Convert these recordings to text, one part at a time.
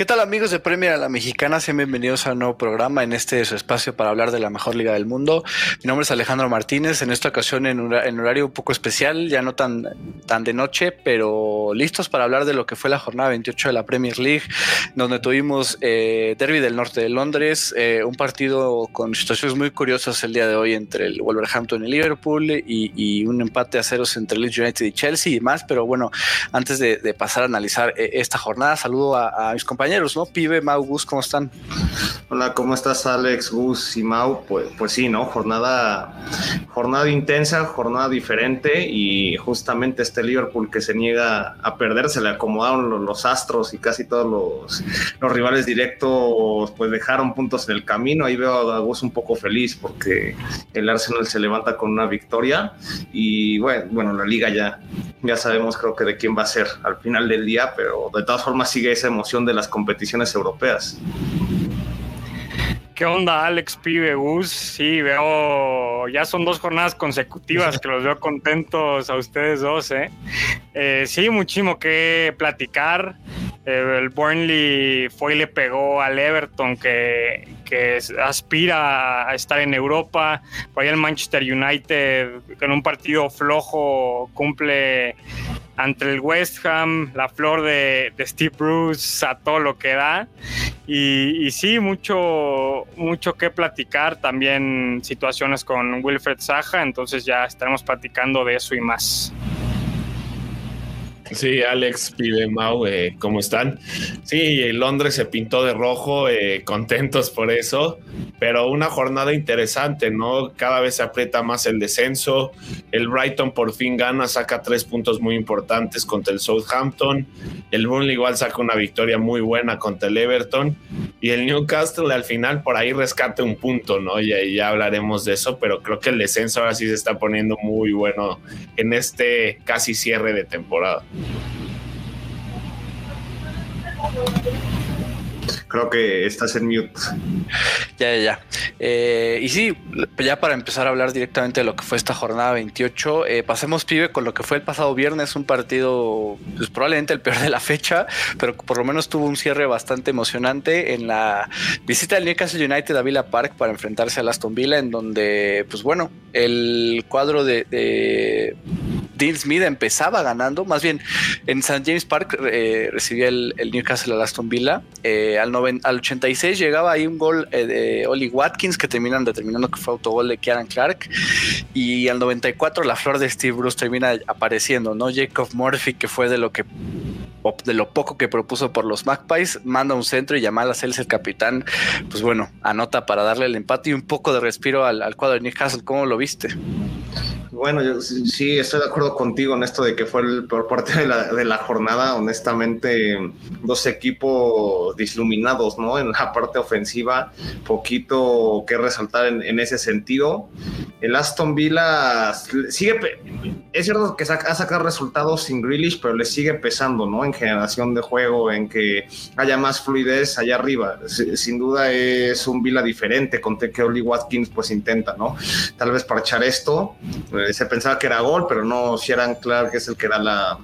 ¿Qué tal amigos de Premier a la Mexicana? Sean bienvenidos a un nuevo programa en este su espacio para hablar de la mejor liga del mundo. Mi nombre es Alejandro Martínez, en esta ocasión en, un, horario un poco especial, ya no tan, tan de noche, pero listos para hablar de lo que fue la jornada 28 de la Premier League, donde tuvimos eh, Derby del Norte de Londres, eh, un partido con situaciones muy curiosas el día de hoy entre el Wolverhampton y Liverpool y, un empate a ceros entre Leeds United y Chelsea y más, pero bueno, antes de, pasar a analizar eh, esta jornada, saludo a, a mis compañeros ¿no? Pibe, Mau, Gus, ¿cómo están? Hola, ¿cómo estás, Alex, Gus y Mau? Pues, pues sí, ¿no? Jornada, jornada intensa, jornada diferente y justamente este Liverpool que se niega a perder, se le acomodaron los, astros y casi todos los, los, rivales directos pues dejaron puntos en el camino. Ahí veo a Gus un poco feliz porque el Arsenal se levanta con una victoria y bueno, bueno la liga ya, ya sabemos creo que de quién va a ser al final del día, pero de todas formas sigue esa emoción de las competiciones europeas. ¿Qué onda, Alex Pibe Gus? Sí, veo, ya son dos jornadas consecutivas que los veo contentos a ustedes dos, ¿eh? eh sí, muchísimo que platicar. Eh, el Burnley fue y le pegó al Everton que, que aspira a estar en Europa. Por ahí el Manchester United, en un partido flojo, cumple ante el West Ham, la flor de, Steve Bruce a todo lo que da. Y, sí, mucho, mucho que platicar, también situaciones con Wilfred Saja, entonces ya estaremos platicando de eso y más. Sí, Alex, Pibe, Mau, eh, ¿cómo están? Sí, Londres se pintó de rojo, eh, contentos por eso, pero una jornada interesante, ¿no? Cada vez se aprieta más el descenso. El Brighton por fin gana, saca tres puntos muy importantes contra el Southampton. El Burnley igual saca una victoria muy buena contra el Everton. Y el Newcastle al final por ahí rescate un punto, ¿no? Y ya hablaremos de eso, pero creo que el descenso ahora sí se está poniendo muy bueno en este casi cierre de temporada. Creo que estás en mute. Ya, ya, ya. Eh, y sí, ya para empezar a hablar directamente de lo que fue esta jornada 28, eh, pasemos, pibe, con lo que fue el pasado viernes, un partido, pues, probablemente el peor de la fecha, pero por lo menos tuvo un cierre bastante emocionante en la visita del Newcastle United a Villa Park para enfrentarse a Aston Villa, en donde, pues bueno, el cuadro de Dean Smith empezaba ganando, más bien en St. James Park eh, recibía el, Newcastle al Aston Villa. Eh, al, al 86 llegaba ahí un gol eh, de Oli Watkins que terminan determinando que fue autogol de Kieran Clark. Y al 94 la flor de Steve Bruce termina apareciendo, ¿no? Jacob Murphy, que fue de lo que de lo poco que propuso por los Magpies, manda un centro y Yamal Acels, el capitán, pues bueno, anota para darle el empate y un poco de respiro al, al cuadro de Newcastle. ¿Cómo lo viste? Bueno, yo sí estoy de acuerdo contigo en esto de que fue el peor parte de la, de la jornada. Honestamente, dos equipos disluminados, ¿no? En la parte ofensiva, poquito que resaltar en, ese sentido. El Aston Villa sigue, es cierto que ha sacado resultados sin Grealish, pero le sigue pesando, ¿no? En generación de juego, en que haya más fluidez allá arriba. Sin duda es un Villa diferente, con que Oli Watkins pues intenta, ¿no? Tal vez parchar esto. Eh, se pensaba que era gol, pero no, si eran que es el que da la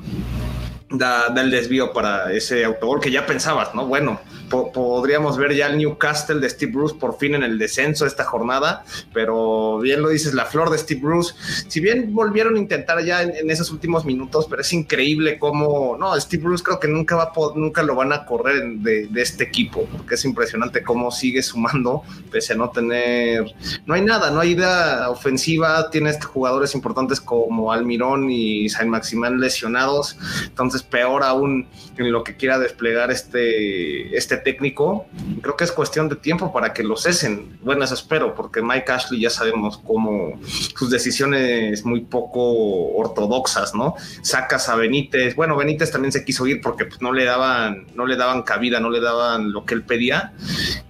da, el desvío para ese autogol que ya pensabas, ¿no? Bueno, podríamos ver ya el Newcastle de Steve Bruce por fin en el descenso esta jornada, pero bien lo dices, la flor de Steve Bruce, si bien volvieron a intentar ya en, esos últimos minutos, pero es increíble cómo, no, Steve Bruce creo que nunca va nunca lo van a correr de, este equipo, porque es impresionante cómo sigue sumando, pese a no tener, no hay nada, no hay idea ofensiva, tiene jugadores importantes como Almirón y Saint Maximán lesionados, entonces peor aún en lo que quiera desplegar este, este técnico, creo que es cuestión de tiempo para que lo cesen. Bueno, eso espero, porque Mike Ashley ya sabemos cómo sus decisiones muy poco ortodoxas, ¿no? Sacas a Benítez, bueno, Benítez también se quiso ir porque pues, no le daban, no le daban cabida, no le daban lo que él pedía,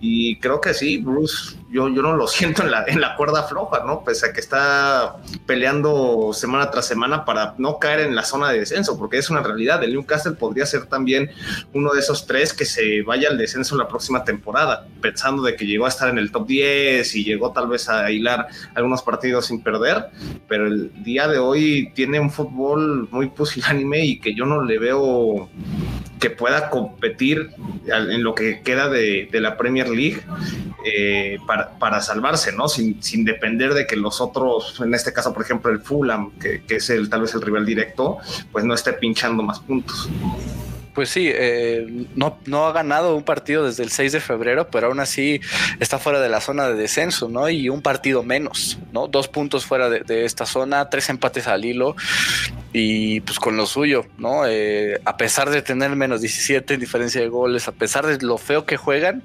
y creo que sí, Bruce yo, yo no lo siento en la, en la cuerda floja, ¿no? Pese a que está peleando semana tras semana para no caer en la zona de descenso, porque es una realidad. El Newcastle podría ser también uno de esos tres que se vaya al descenso en la próxima temporada, pensando de que llegó a estar en el top 10 y llegó tal vez a hilar algunos partidos sin perder, pero el día de hoy tiene un fútbol muy pusilánime y que yo no le veo que pueda competir en lo que queda de, la Premier League eh, salvarse, ¿no? Sin, depender de que los otros, en este caso, por ejemplo, el Fulham, que, que es el, tal vez el rival directo, pues no esté pinchando más puntos. Pues sí, eh, no, no ha ganado un partido desde el 6 de febrero, pero aún así está fuera de la zona de descenso, ¿no? Y un partido menos, ¿no? Dos puntos fuera de, esta zona, tres empates al hilo y pues con lo suyo, ¿no? Eh, a pesar de tener menos 17 en diferencia de goles, a pesar de lo feo que juegan,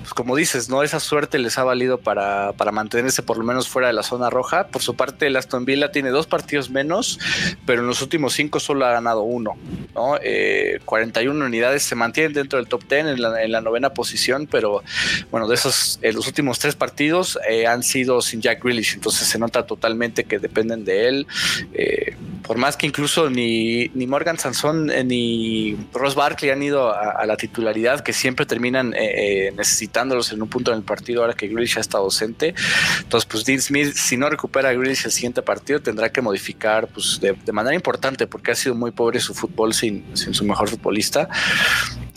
pues como dices, ¿no? Esa suerte les ha valido para, para mantenerse por lo menos fuera de la zona roja. Por su parte, el Aston Villa tiene dos partidos menos, pero en los últimos cinco solo ha ganado uno, ¿no? Eh, 41 unidades, se mantienen dentro del top 10 en la, novena posición, pero bueno, de esos, eh, los últimos tres partidos eh, han sido sin Jack Grealish, entonces se nota totalmente que dependen de él. Eh, por más que incluso ni, ni Morgan Sanson ni Ross Barkley han ido a, la titularidad, que siempre terminan necesitándolos en un punto en el partido ahora que Grealish ha estado ausente. Entonces, pues Dean Smith, si no recupera a Grealish el siguiente partido, tendrá que modificar pues, de, manera importante, porque ha sido muy pobre su fútbol sin, sin su mejor futbolista.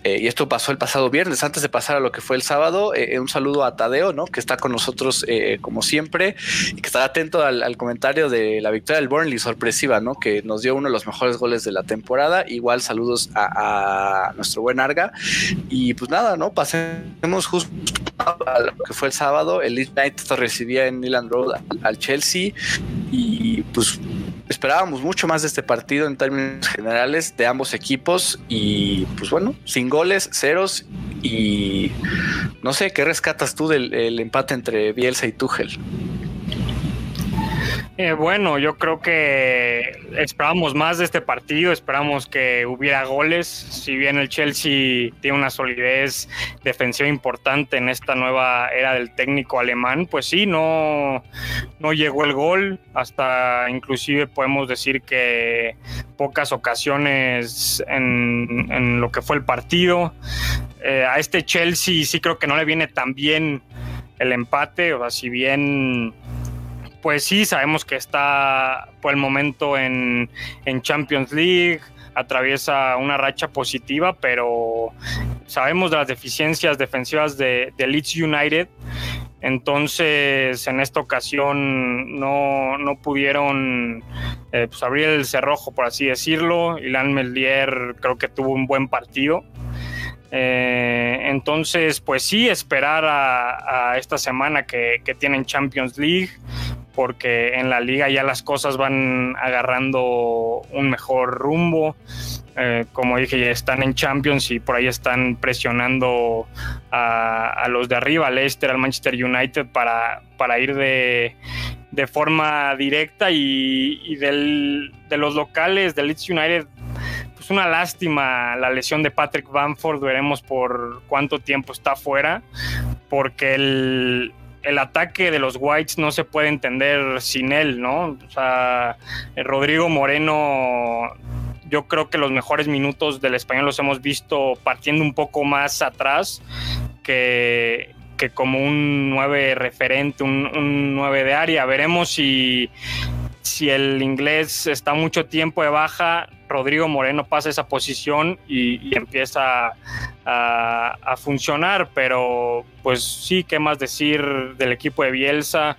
Eh, y esto pasó el pasado viernes, antes de pasar a lo que fue el sábado. Eh, eh, un saludo a Tadeo, ¿no? Que está con nosotros como siempre y que estará atento al, comentario de la victoria del Burnley sorpresiva, ¿no? Que nos dio uno de los mejores goles de la temporada. Igual saludos a, nuestro buen Arga. Y pues nada, ¿no? Pasemos justo a lo que fue el sábado. El Leeds United recibía en Milan Road al Chelsea y pues esperábamos mucho más de este partido en términos generales de ambos equipos y pues bueno, sin goles, ceros y no sé, ¿qué rescatas tú del empate entre Bielsa y Tuchel? Eh, bueno, yo creo que esperábamos más de este partido, esperamos que hubiera goles. Si bien el Chelsea tiene una solidez defensiva importante en esta nueva era del técnico alemán, pues sí, no, no llegó el gol. Hasta inclusive podemos decir que pocas ocasiones en, lo que fue el partido. Eh, a este Chelsea sí creo que no le viene tan bien el empate, o sea, si bien pues sí, sabemos que está por el momento en, Champions League, atraviesa una racha positiva, pero sabemos de las deficiencias defensivas de, Leeds United. Entonces, en esta ocasión no, pudieron eh, pues, abrir el cerrojo, por así decirlo. Ilan Meldier creo que tuvo un buen partido. Eh, entonces, pues sí, esperar a, esta semana que, tienen Champions League, porque en la liga ya las cosas van agarrando un mejor rumbo. Eh, como dije, ya están en Champions y por ahí están presionando a, los de arriba, al Leicester, al Manchester United, para, para ir de, forma directa y, de los locales, del Leeds United, pues una lástima la lesión de Patrick Bamford, veremos por cuánto tiempo está fuera, porque el el ataque de los Whites no se puede entender sin él, ¿no? O sea, Rodrigo Moreno, yo creo que los mejores minutos del español los hemos visto partiendo un poco más atrás que, que como un 9 referente, un, un 9 de área. Veremos si, si el inglés está mucho tiempo de baja, Rodrigo Moreno pasa esa posición y, empieza a, funcionar, pero pues sí, ¿qué más decir del equipo de Bielsa?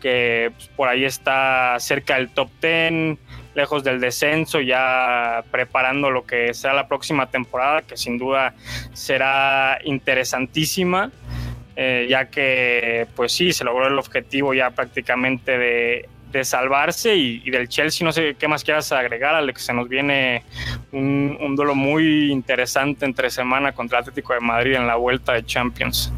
Que pues, por ahí está cerca del top 10, lejos del descenso, ya preparando lo que será la próxima temporada, que sin duda será interesantísima. Eh, ya que pues sí, se logró el objetivo ya prácticamente de de salvarse y, del Chelsea no sé qué más quieras agregar, Alex, se nos viene un, duelo muy interesante entre semana contra Atlético de Madrid en la vuelta de Champions.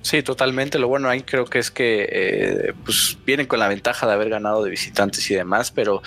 Sí, totalmente. Lo bueno ahí creo que es que eh, pues vienen con la ventaja de haber ganado de visitantes y demás, pero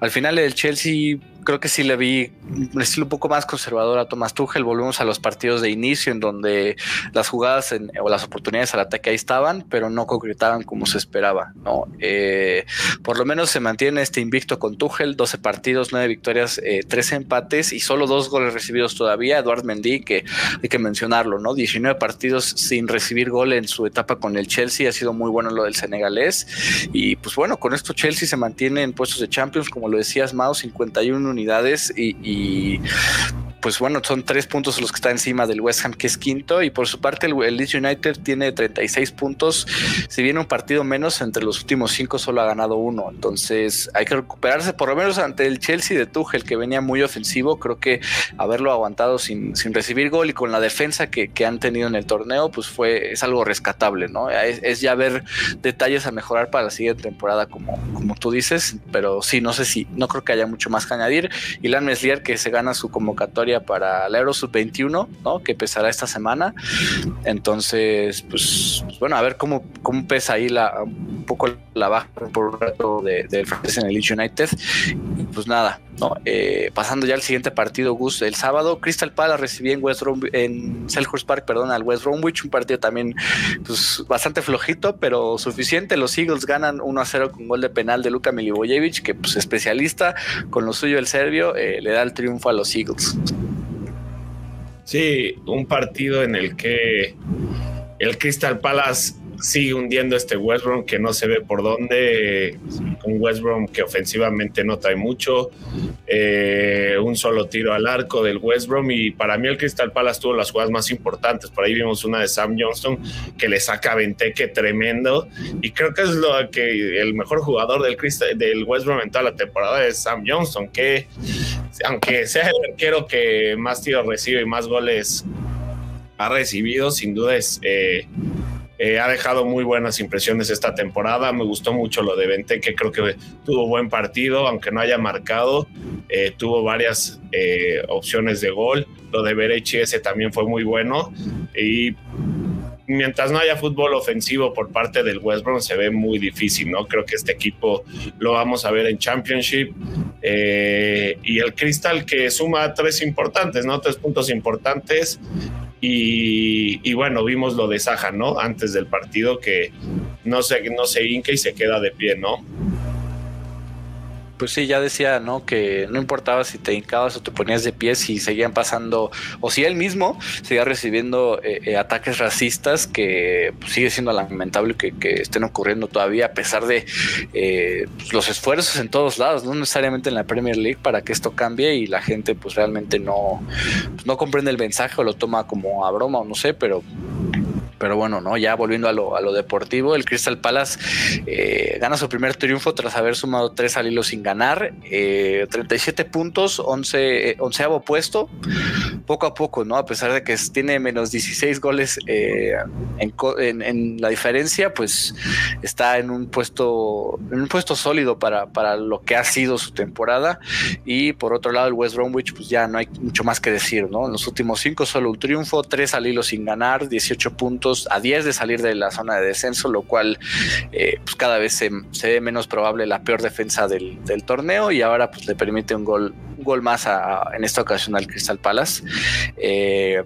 al final el Chelsea creo que sí le vi un estilo un poco más conservador a Tomás Tuchel. Volvemos a los partidos de inicio en donde las jugadas o las oportunidades al ataque ahí estaban, pero no concretaban como se esperaba. ¿no? Eh, por lo menos se mantiene este invicto con Tuchel, 12 partidos, 9 victorias, eh, 13 empates y solo dos goles recibidos todavía. Eduard Mendy, que hay que mencionarlo, ¿no? 19 partidos sin recibir gol en su etapa con el Chelsea, ha sido muy bueno lo del senegalés. Y pues bueno, con esto Chelsea se mantiene en puestos de Champions, como lo decías, Mao, 51 unidades y, pues bueno, son tres puntos los que está encima del West Ham, que es quinto. Y por su parte, el, Leeds United tiene 36 puntos. Si viene un partido menos, entre los últimos cinco solo ha ganado uno. Entonces hay que recuperarse, por lo menos ante el Chelsea de Tuchel, que venía muy ofensivo. Creo que haberlo aguantado sin, sin recibir gol y con la defensa que, han tenido en el torneo, pues fue, es algo rescatable, ¿no? Es, es, ya ver detalles a mejorar para la siguiente temporada, como, como tú dices. Pero sí, no sé si, no creo que haya mucho más que añadir. Y Lan Meslier, que se gana su convocatoria para el Euro Sub 21, ¿no? Que empezará esta semana. Entonces, pues, pues, bueno, a ver cómo, cómo pesa ahí la, un poco la baja por un rato del de, en el Leeds United. Pues nada, ¿no? Eh, pasando ya al siguiente partido, Gus, el sábado, Crystal Palace recibía en West Rom en Selhurst Park, perdón, al West Bromwich, un partido también pues, bastante flojito, pero suficiente. Los Eagles ganan 1 a 0 con gol de penal de Luka Milivojevic, que pues especialista con lo suyo el serbio, eh, le da el triunfo a los Eagles. Sí, un partido en el que el Crystal Palace sigue hundiendo este West que no se ve por dónde, un West que ofensivamente no trae mucho, eh, un solo tiro al arco del West y para mí el Crystal Palace tuvo las jugadas más importantes, por ahí vimos una de Sam Johnston que le saca Venteque tremendo. Y creo que es lo que el mejor jugador del, del West en toda la temporada es Sam Johnston, que aunque sea el arquero que más tiros recibe y más goles ha recibido, sin duda es... Eh, eh, ha dejado muy buenas impresiones esta temporada. Me gustó mucho lo de Vente, que creo que tuvo buen partido, aunque no haya marcado. Eh, tuvo varias eh, opciones de gol. Lo de Berechi ese también fue muy bueno. Y mientras no haya fútbol ofensivo por parte del West Brom se ve muy difícil, ¿no? Creo que este equipo lo vamos a ver en Championship y el Crystal que suma tres importantes, ¿no? Tres puntos importantes y, bueno, vimos lo de Saja, ¿no? Antes del partido que no se, no se hinca y se queda de pie, ¿no? Pues sí, ya decía, ¿no? Que no importaba si te hincabas o te ponías de pie, si seguían pasando, o si él mismo seguía recibiendo eh, eh, ataques racistas, que pues, sigue siendo lamentable que, estén ocurriendo todavía, a pesar de eh, pues, los esfuerzos en todos lados, no necesariamente en la Premier League, para que esto cambie y la gente, pues realmente no, pues, no comprende el mensaje o lo toma como a broma o no sé, pero pero bueno, no, ya volviendo a lo, a lo deportivo, el Crystal Palace eh, gana su primer triunfo tras haber sumado tres al hilo sin ganar, 37 eh, puntos, 11, onceavo puesto, poco a poco, ¿no? A pesar de que tiene menos 16 goles eh, en, la diferencia, pues está en un puesto, en un puesto sólido para, para lo que ha sido su temporada. Y por otro lado, el West Bromwich, pues ya no hay mucho más que decir, ¿no? En los últimos cinco solo un triunfo, tres al hilo sin ganar, 18 puntos a 10 de salir de la zona de descenso, lo cual eh, pues cada vez se, ve menos probable la peor defensa del, torneo y ahora pues le permite un gol, un gol más en esta ocasión al Crystal Palace. Eh,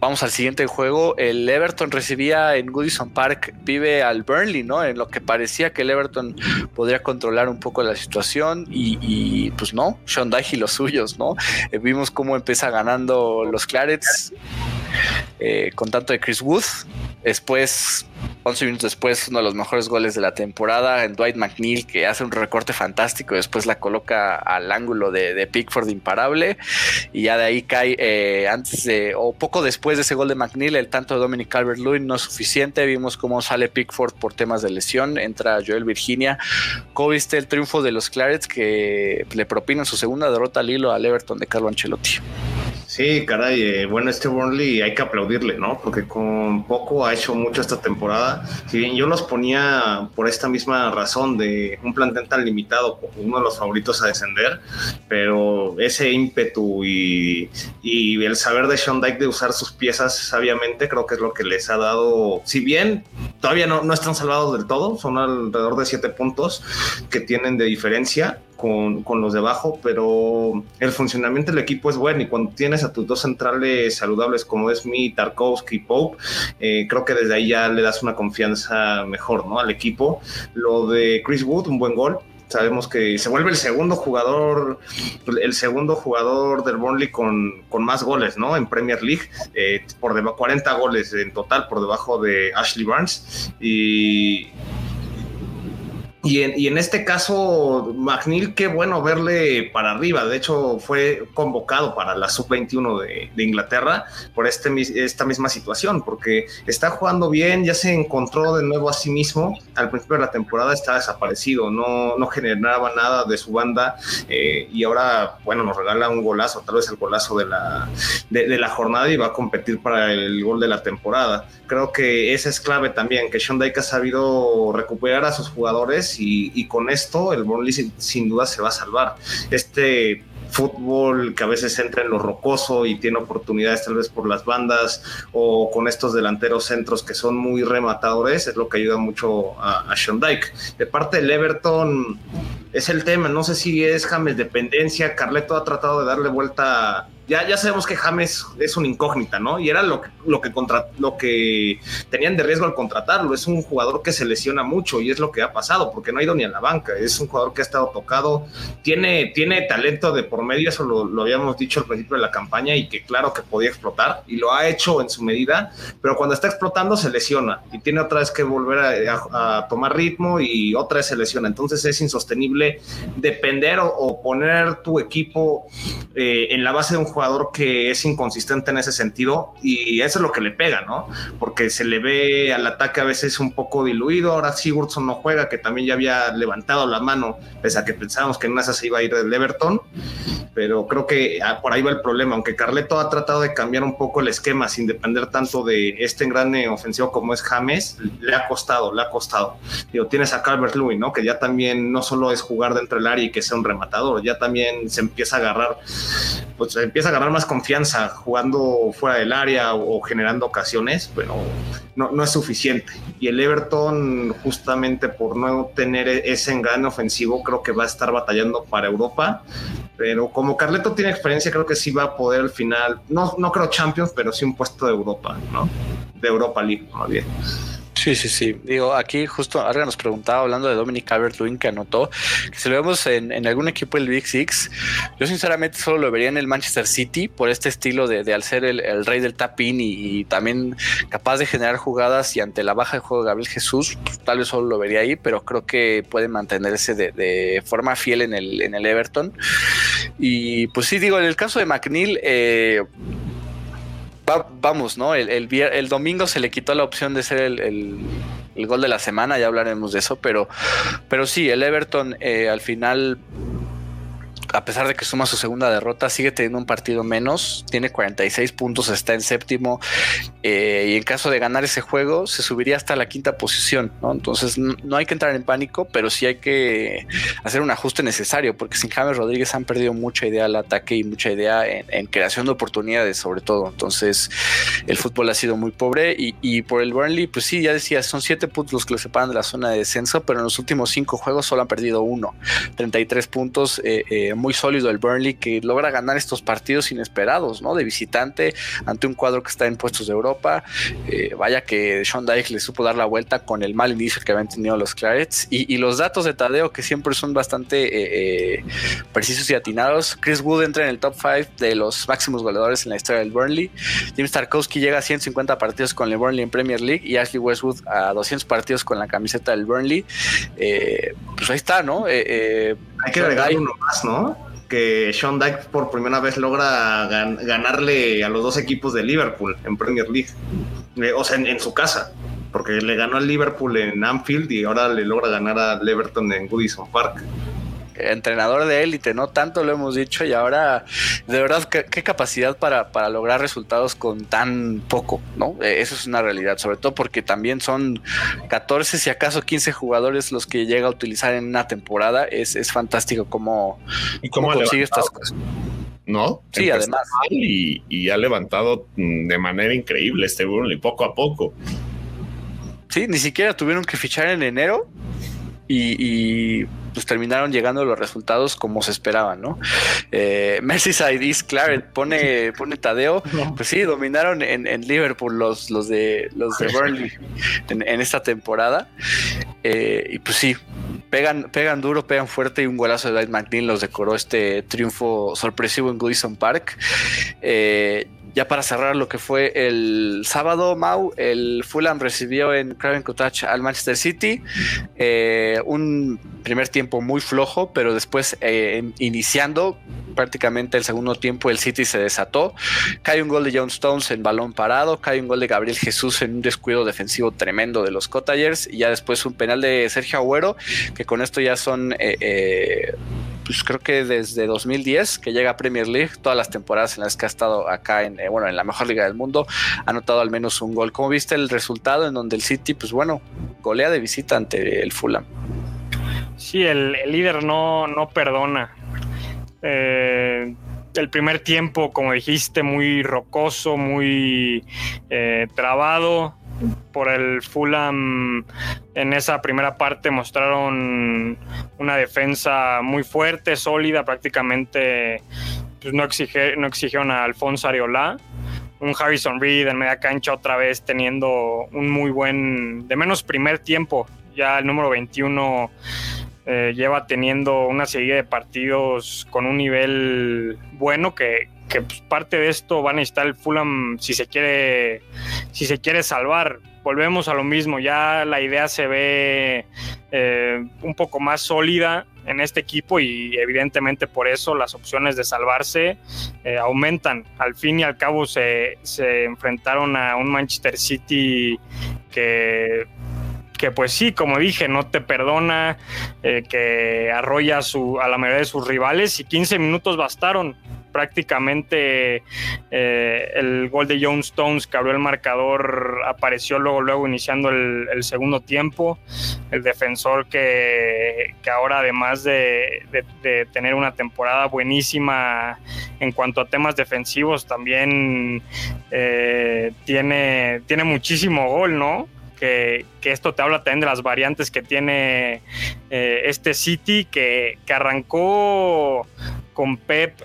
vamos al siguiente juego. El Everton recibía en Goodison Park, vive al Burnley, ¿no? En lo que parecía que el Everton podría controlar un poco la situación y, pues no, Sean Dyche y los suyos, ¿no? Eh, vimos cómo empieza ganando los Clarets. con tanto de Chris Wood, Después, 11 minutos después, uno de los mejores goles de la temporada en Dwight McNeil, que hace un recorte fantástico. Después la coloca al ángulo de, Pickford imparable. Y ya de ahí cae, eh, antes de, o poco después de ese gol de McNeil, el tanto de Dominic Calvert Lewin no es suficiente. Vimos cómo sale Pickford por temas de lesión. Entra Joel Virginia. ¿Cómo viste el triunfo de los Clarets que le propinan su segunda derrota al hilo al Everton de Carlo Ancelotti? Sí, caray, eh, bueno, este Burnley hay que aplaudirle, ¿no? Porque con poco ha hecho mucho esta temporada. Si bien yo los ponía por esta misma razón de un plantel tan limitado, como uno de los favoritos a descender, pero ese ímpetu y, el saber de Sean Dyke de usar sus piezas sabiamente, creo que es lo que les ha dado, si bien todavía no, no están salvados del todo, son alrededor de siete puntos que tienen de diferencia, con, con, los de abajo, pero el funcionamiento del equipo es bueno y cuando tienes a tus dos centrales saludables como es mi Tarkovsky y Pope, eh, creo que desde ahí ya le das una confianza mejor ¿no? al equipo. Lo de Chris Wood, un buen gol, sabemos que se vuelve el segundo jugador, el segundo jugador del Burnley con, con más goles, ¿no? En Premier League, eh, por debajo, 40 goles en total por debajo de Ashley Barnes Y en, este caso, McNeil, qué bueno verle para arriba. De hecho, fue convocado para la sub-21 de, Inglaterra por este, esta misma situación, porque está jugando bien, ya se encontró de nuevo a sí mismo. Al principio de la temporada estaba desaparecido, no, no generaba nada de su banda eh, y ahora, bueno, nos regala un golazo, tal vez el golazo de la, de, la jornada y va a competir para el gol de la temporada. Creo que esa es clave también, que Sean Dyke ha sabido recuperar a sus jugadores y, con esto el Burnley sin, duda se va a salvar. Este fútbol que a veces entra en lo rocoso y tiene oportunidades tal vez por las bandas o con estos delanteros centros que son muy rematadores, es lo que ayuda mucho a, a Sean Dyke. De parte del Everton es el tema, no sé si es James dependencia, Carleto ha tratado de darle vuelta ya, ya sabemos que James es una incógnita, ¿no? Y era lo que, lo que, contra, lo que tenían de riesgo al contratarlo. Es un jugador que se lesiona mucho y es lo que ha pasado, porque no ha ido ni a la banca. Es un jugador que ha estado tocado, tiene, tiene talento de por medio, eso lo, habíamos dicho al principio de la campaña y que claro que podía explotar y lo ha hecho en su medida, pero cuando está explotando se lesiona y tiene otra vez que volver a, tomar ritmo y otra vez se lesiona. Entonces es insostenible depender o, poner tu equipo eh, en la base de un jugador que es inconsistente en ese sentido y eso es lo que le pega, ¿no? Porque se le ve al ataque a veces un poco diluido. Ahora Sigurdsson no juega, que también ya había levantado la mano, pese a que pensábamos que en esa se iba a ir del Everton. Pero creo que ah, por ahí va el problema. Aunque Carleto ha tratado de cambiar un poco el esquema sin depender tanto de este gran ofensivo como es James, le ha costado, le ha costado. Digo, tienes a Calvert Lewin, ¿no? Que ya también no solo es jugar dentro del área y que sea un rematador, ya también se empieza a agarrar, pues se empieza a agarrar más confianza jugando fuera del área o, generando ocasiones, pero no, no, es suficiente. Y el Everton, justamente por no tener ese engaño ofensivo, creo que va a estar batallando para Europa. Pero como Carleto tiene experiencia, creo que sí va a poder al final, no, no creo Champions, pero sí un puesto de Europa, ¿no? De Europa League, más bien. Sí, sí, sí. Digo, aquí justo Arga nos preguntaba, hablando de Dominic Calvert-Lewin, que anotó, que si lo vemos en, algún equipo del Big Six, yo sinceramente solo lo vería en el Manchester City por este estilo de, al ser el, rey del tap-in y, también capaz de generar jugadas y ante la baja de juego de Gabriel Jesús, tal vez solo lo vería ahí, pero creo que puede mantenerse de, forma fiel en el, en el Everton. Y pues sí, digo, en el caso de McNeil, eh, vamos, ¿no? El, el, domingo se le quitó la opción de ser el, gol de la semana, ya hablaremos de eso, pero, pero sí, el Everton eh, al final a pesar de que suma su segunda derrota, sigue teniendo un partido menos, tiene 46 puntos, está en séptimo, eh, y en caso de ganar ese juego, se subiría hasta la quinta posición, ¿no? Entonces no, hay que entrar en pánico, pero sí hay que hacer un ajuste necesario, porque sin James Rodríguez han perdido mucha idea al ataque y mucha idea en, creación de oportunidades, sobre todo. Entonces el fútbol ha sido muy pobre, y, por el Burnley, pues sí, ya decía, son siete puntos los que lo separan de la zona de descenso, pero en los últimos cinco juegos solo han perdido uno, 33 puntos. Eh, eh, muy sólido el Burnley que logra ganar estos partidos inesperados, ¿no? De visitante ante un cuadro que está en puestos de Europa. Eh, vaya que Sean Dyke le supo dar la vuelta con el mal inicio que habían tenido los Clarets y, los datos de Tadeo que siempre son bastante eh, eh, precisos y atinados. Chris Wood entra en el top 5 de los máximos goleadores en la historia del Burnley. Jim Starkowski llega a 150 partidos con el Burnley en Premier League y Ashley Westwood a 200 partidos con la camiseta del Burnley. pues ahí está, ¿no? Hay que agregar uno más, ¿no? Que Sean Dyke por primera vez logra ganarle a los dos equipos de Liverpool en Premier League. Eh, o sea, en, su casa. Porque le ganó al Liverpool en Anfield y ahora le logra ganar al Everton en Goodison Park entrenador de élite, ¿no? Tanto lo hemos dicho y ahora, de verdad, qué, capacidad para, para, lograr resultados con tan poco, ¿no? Eh, eso es una realidad, sobre todo porque también son 14, si acaso 15 jugadores los que llega a utilizar en una temporada. Es, es fantástico cómo, ¿Y cómo, consigue estas cosas. ¿no? Sí, además. Y, ha levantado de manera increíble este Burnley, poco a poco. Sí, ni siquiera tuvieron que fichar en enero y, pues terminaron llegando los resultados como se esperaban, ¿no? Eh, Merseyside East Claret pone, pone Tadeo, pues sí, dominaron en, Liverpool los, los de los de Burnley en, esta temporada. Eh, y pues sí, pegan, pegan duro, pegan fuerte y un golazo de Dwight McNeil los decoró este triunfo sorpresivo en Goodison Park. Eh, ya para cerrar lo que fue el sábado, Mau, el Fulham recibió en Craven Cottage al Manchester City. Eh, un primer tiempo muy flojo, pero después eh, iniciando prácticamente el segundo tiempo el City se desató. Cae un gol de John Stones en balón parado, cae un gol de Gabriel Jesús en un descuido defensivo tremendo de los Cottagers y ya después un penal de Sergio Agüero, que con esto ya son... Eh, pues creo que desde 2010 que llega a Premier League, todas las temporadas en las que ha estado acá en, eh, bueno, en la mejor liga del mundo, ha anotado al menos un gol. ¿Cómo viste el resultado en donde el City, pues bueno, golea de visita ante el Fulham? Sí, el, líder no, no perdona. Eh, el primer tiempo, como dijiste, muy rocoso, muy eh, trabado por el Fulham en esa primera parte mostraron una defensa muy fuerte, sólida, prácticamente pues no, exige, no exigieron a Alfonso Areola. Un Harrison Reed en media cancha otra vez teniendo un muy buen, de menos primer tiempo. Ya el número 21 eh, lleva teniendo una serie de partidos con un nivel bueno que, que pues, parte de esto va a necesitar el Fulham si se quiere si se quiere salvar. Volvemos a lo mismo ya la idea se ve eh, un poco más sólida en este equipo y evidentemente por eso las opciones de salvarse eh, aumentan. Al fin y al cabo se, se enfrentaron a un Manchester City que que pues sí, como dije, no te perdona, eh, que arrolla su, a la mayoría de sus rivales y 15 minutos bastaron prácticamente eh, el gol de John Stones que abrió el marcador apareció luego, luego iniciando el, segundo tiempo. El defensor que, ahora además de, tener una temporada buenísima en cuanto a temas defensivos, también eh, tiene, tiene muchísimo gol, ¿no? Que, esto te habla también de las variantes que tiene eh, este City, que, que, arrancó con Pep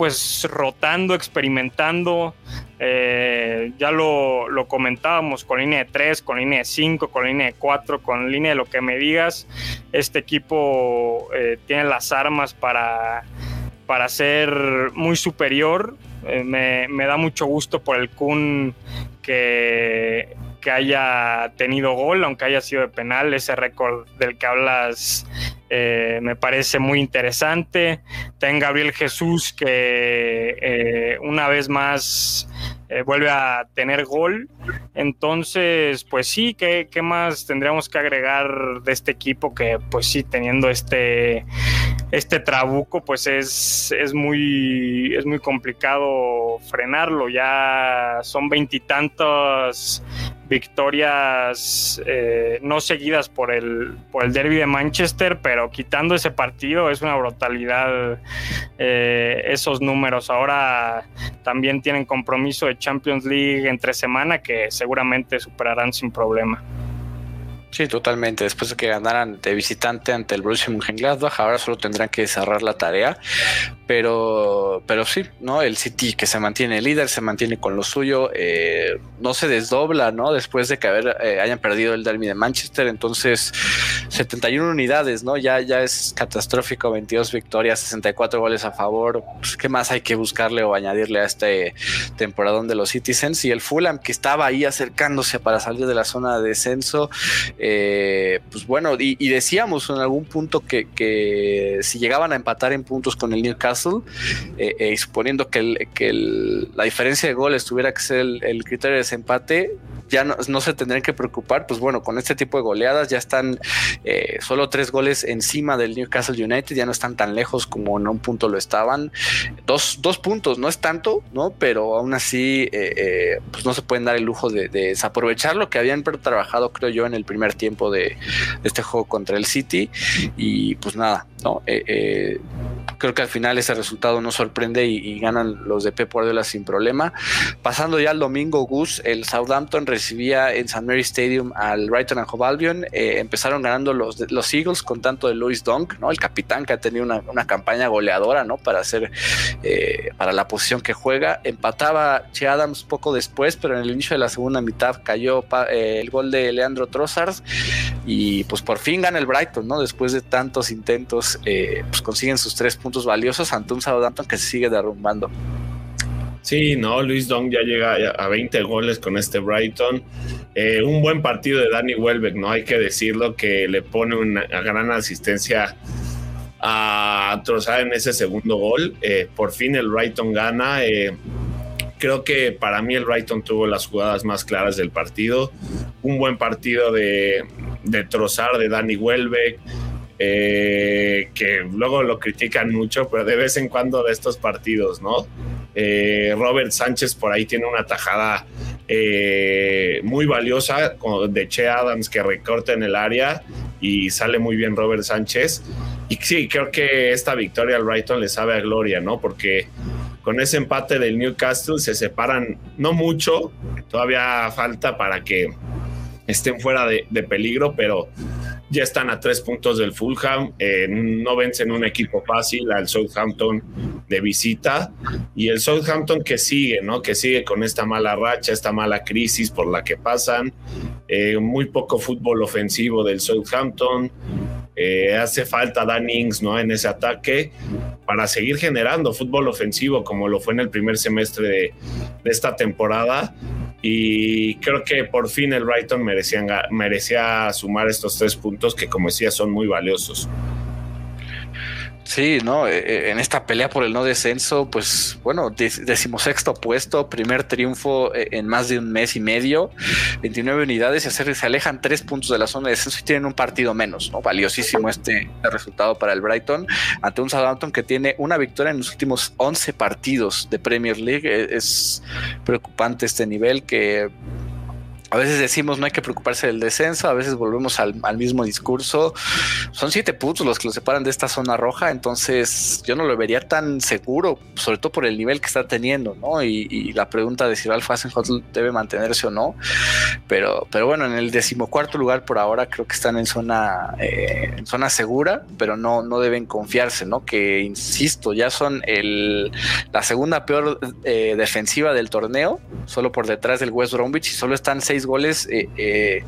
pues rotando, experimentando. Eh, ya lo, comentábamos con línea de 3, con línea de 5, con línea de 4, con línea de lo que me digas. Este equipo eh, tiene las armas para, para ser muy superior. Eh, me, me, da mucho gusto por el Kun que que haya tenido gol, aunque haya sido de penal, ese récord del que hablas eh, me parece muy interesante. Ten Gabriel Jesús que eh, una vez más eh, vuelve a tener gol. Entonces, pues sí, ¿qué, ¿qué, más tendríamos que agregar de este equipo que pues sí, teniendo este, este trabuco, pues es, es, muy, es muy complicado frenarlo. Ya son veintitantos victorias eh, no seguidas por el, por el derby de Manchester, pero quitando ese partido es una brutalidad eh, esos números. Ahora también tienen compromiso de Champions League entre semana que seguramente superarán sin problema. Sí, totalmente. Después de que ganaran de visitante ante el Borussia Mönchengladbach, ahora solo tendrán que cerrar la tarea. Pero, pero sí, ¿no? El City que se mantiene líder, se mantiene con lo suyo, eh, no se desdobla, ¿no? Después de que haber, eh, hayan perdido el derby de Manchester, entonces 71 unidades, ¿no? Ya, ya es catastrófico, 22 victorias, 64 goles a favor. Pues, ¿Qué más hay que buscarle o añadirle a este temporadón de los Citizens? Y el Fulham que estaba ahí acercándose para salir de la zona de descenso, eh, pues bueno, y, decíamos en algún punto que, que si llegaban a empatar en puntos con el Newcastle, eh, eh, suponiendo que, la diferencia de goles tuviera que ser el, criterio de desempate, ya no, se tendrían que preocupar, pues bueno, con este tipo de goleadas ya están eh, solo tres goles encima del Newcastle United, ya no están tan lejos como en un punto lo estaban. Dos, dos puntos, no es tanto, ¿no? Pero aún así, pues no se pueden dar el lujo de, desaprovechar lo que habían trabajado, creo yo, en el primer tiempo de, este juego contra el City. Y pues nada, ¿no? creo que al final ese resultado no sorprende y, ganan los de Pep Guardiola sin problema. Pasando ya al domingo, Gus, el Southampton recibía en St. Mary Stadium al Brighton and Hove Albion. Eh, empezaron ganando los, los Eagles con tanto de Louis Dunk, ¿no? El capitán que ha tenido una, campaña goleadora, ¿no? Para hacer, eh, para la posición que juega. Empataba Che Adams poco después, pero en el inicio de la segunda mitad cayó eh, el gol de Leandro Trossard y pues por fin gana el Brighton, ¿no? Después de tantos intentos, pues consiguen sus tres puntos valiosos ante un Southampton que se sigue derrumbando. Sí, no, Luis Dong ya llega a 20 goles con este Brighton. Eh, un buen partido de Danny Welbeck, ¿no? Hay que decirlo, que le pone una gran asistencia a Trossard en ese segundo gol. Eh, por fin el Brighton gana. Eh, creo que para mí el Brighton tuvo las jugadas más claras del partido. Un buen partido de, de Trossard, de Danny Welbeck. Que luego lo critican mucho, pero de vez en cuando de estos partidos, ¿no? Robert Sánchez por ahí tiene una tajada muy valiosa de Che Adams que recorta en el área y sale muy bien Robert Sánchez. Y sí, creo que esta victoria al Brighton le sabe a gloria, ¿no? Porque con ese empate del Newcastle se separan no mucho, todavía falta para que estén fuera de, peligro, pero ya están a tres puntos del Fulham, eh, no vencen un equipo fácil al Southampton de visita y el Southampton que sigue, ¿no? Que sigue con esta mala racha, esta mala crisis por la que pasan, eh, muy poco fútbol ofensivo del Southampton, eh, hace falta Dan Ings ¿no? en ese ataque para seguir generando fútbol ofensivo como lo fue en el primer semestre de, esta temporada. Y creo que por fin el Brighton merecía sumar estos tres puntos que como decía son muy valiosos. Sí, ¿no? Eh, eh, en esta pelea por el no descenso, pues bueno, decimosexto puesto, primer triunfo eh, en más de un mes y medio, 29 unidades, se, se alejan tres puntos de la zona de descenso y tienen un partido menos, ¿no? Valiosísimo este resultado para el Brighton ante un Southampton que tiene una victoria en los últimos 11 partidos de Premier League. Es preocupante este nivel que a veces decimos no hay que preocuparse del descenso, a veces volvemos al, mismo discurso. Son siete puntos los que lo separan de esta zona roja, entonces yo no lo vería tan seguro, sobre todo por el nivel que está teniendo, ¿no? Y, la pregunta de si Ralph Hasenhutl debe mantenerse o no. Pero, pero bueno, en el decimocuarto lugar por ahora creo que están en zona, eh, zona segura, pero no, no deben confiarse, ¿no? Que insisto, ya son el, la segunda peor eh, defensiva del torneo, solo por detrás del West Bromwich y solo están seis goles eh, eh,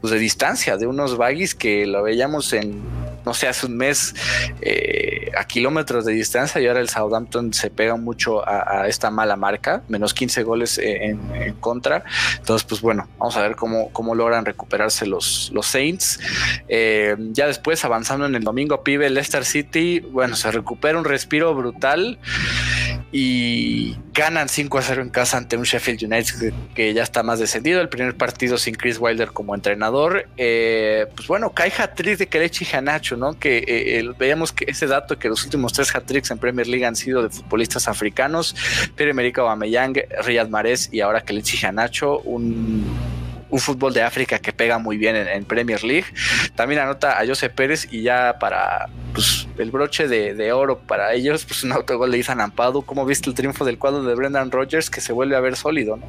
pues de distancia de unos baggies que lo veíamos en, no sé, hace un mes eh, a kilómetros de distancia y ahora el Southampton se pega mucho a, esta mala marca, menos 15 goles en, contra. Entonces, pues bueno, vamos a ver cómo, cómo logran recuperarse los, los Saints. ya después, avanzando en el domingo, pibe Leicester City, bueno, se recupera un respiro brutal y ganan 5 a 0 en casa ante un Sheffield United que, ya está más descendido. El primer partido sin Chris Wilder como entrenador. Eh, pues bueno, cae hat-trick de Kelechi Hanacho, ¿no? Que eh, veíamos que ese dato que los últimos tres hat-tricks en Premier League han sido de futbolistas africanos: Pierre-Emerick Aubameyang, Riyad Mahrez y ahora Kelechi Hanacho, un un fútbol de África que pega muy bien en, Premier League. También anota a José Pérez y ya para pues, el broche de, oro para ellos, pues un autogol de Ethan Ampadu. ¿Cómo viste el triunfo del cuadro de Brendan Rodgers que se vuelve a ver sólido? ¿no?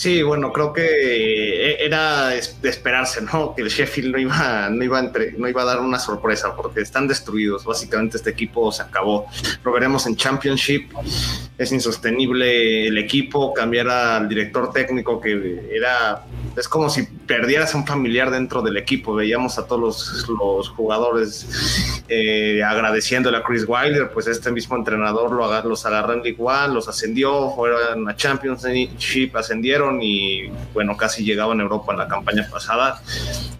Sí, bueno, creo que eh, era de esperarse, ¿no? Que el Sheffield no iba, no iba, entre, no iba a dar una sorpresa porque están destruidos. Básicamente este equipo se acabó. Lo veremos en Championship. Es insostenible el equipo. Cambiar al director técnico que era es como si perdieras a un familiar dentro del equipo. Veíamos a todos los, jugadores eh, agradeciéndole a Chris Wilder, pues este mismo entrenador lo los agarró igual, los ascendió, fueron a Championship, ascendieron y bueno, casi llegaban a Europa en la campaña pasada.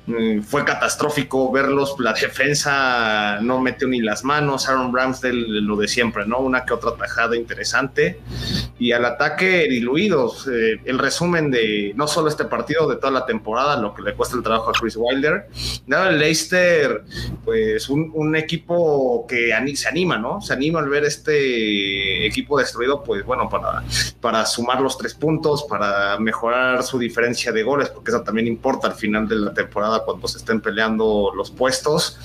Mm, fue catastrófico verlos, la defensa no metió ni las manos, Aaron Ramsdale lo de siempre, ¿no? Una que otra tajada interesante y al ataque diluidos. Eh, el resumen de no solo este partido, de toda la temporada, lo que le cuesta el trabajo a Chris Wilder. Nada, el Leicester, pues un, equipo que se anima, ¿no? Se anima al ver este equipo destruido, pues bueno, para, para sumar los tres puntos, para mejorar su diferencia de goles, porque eso también importa al final de la temporada cuando se estén peleando los puestos.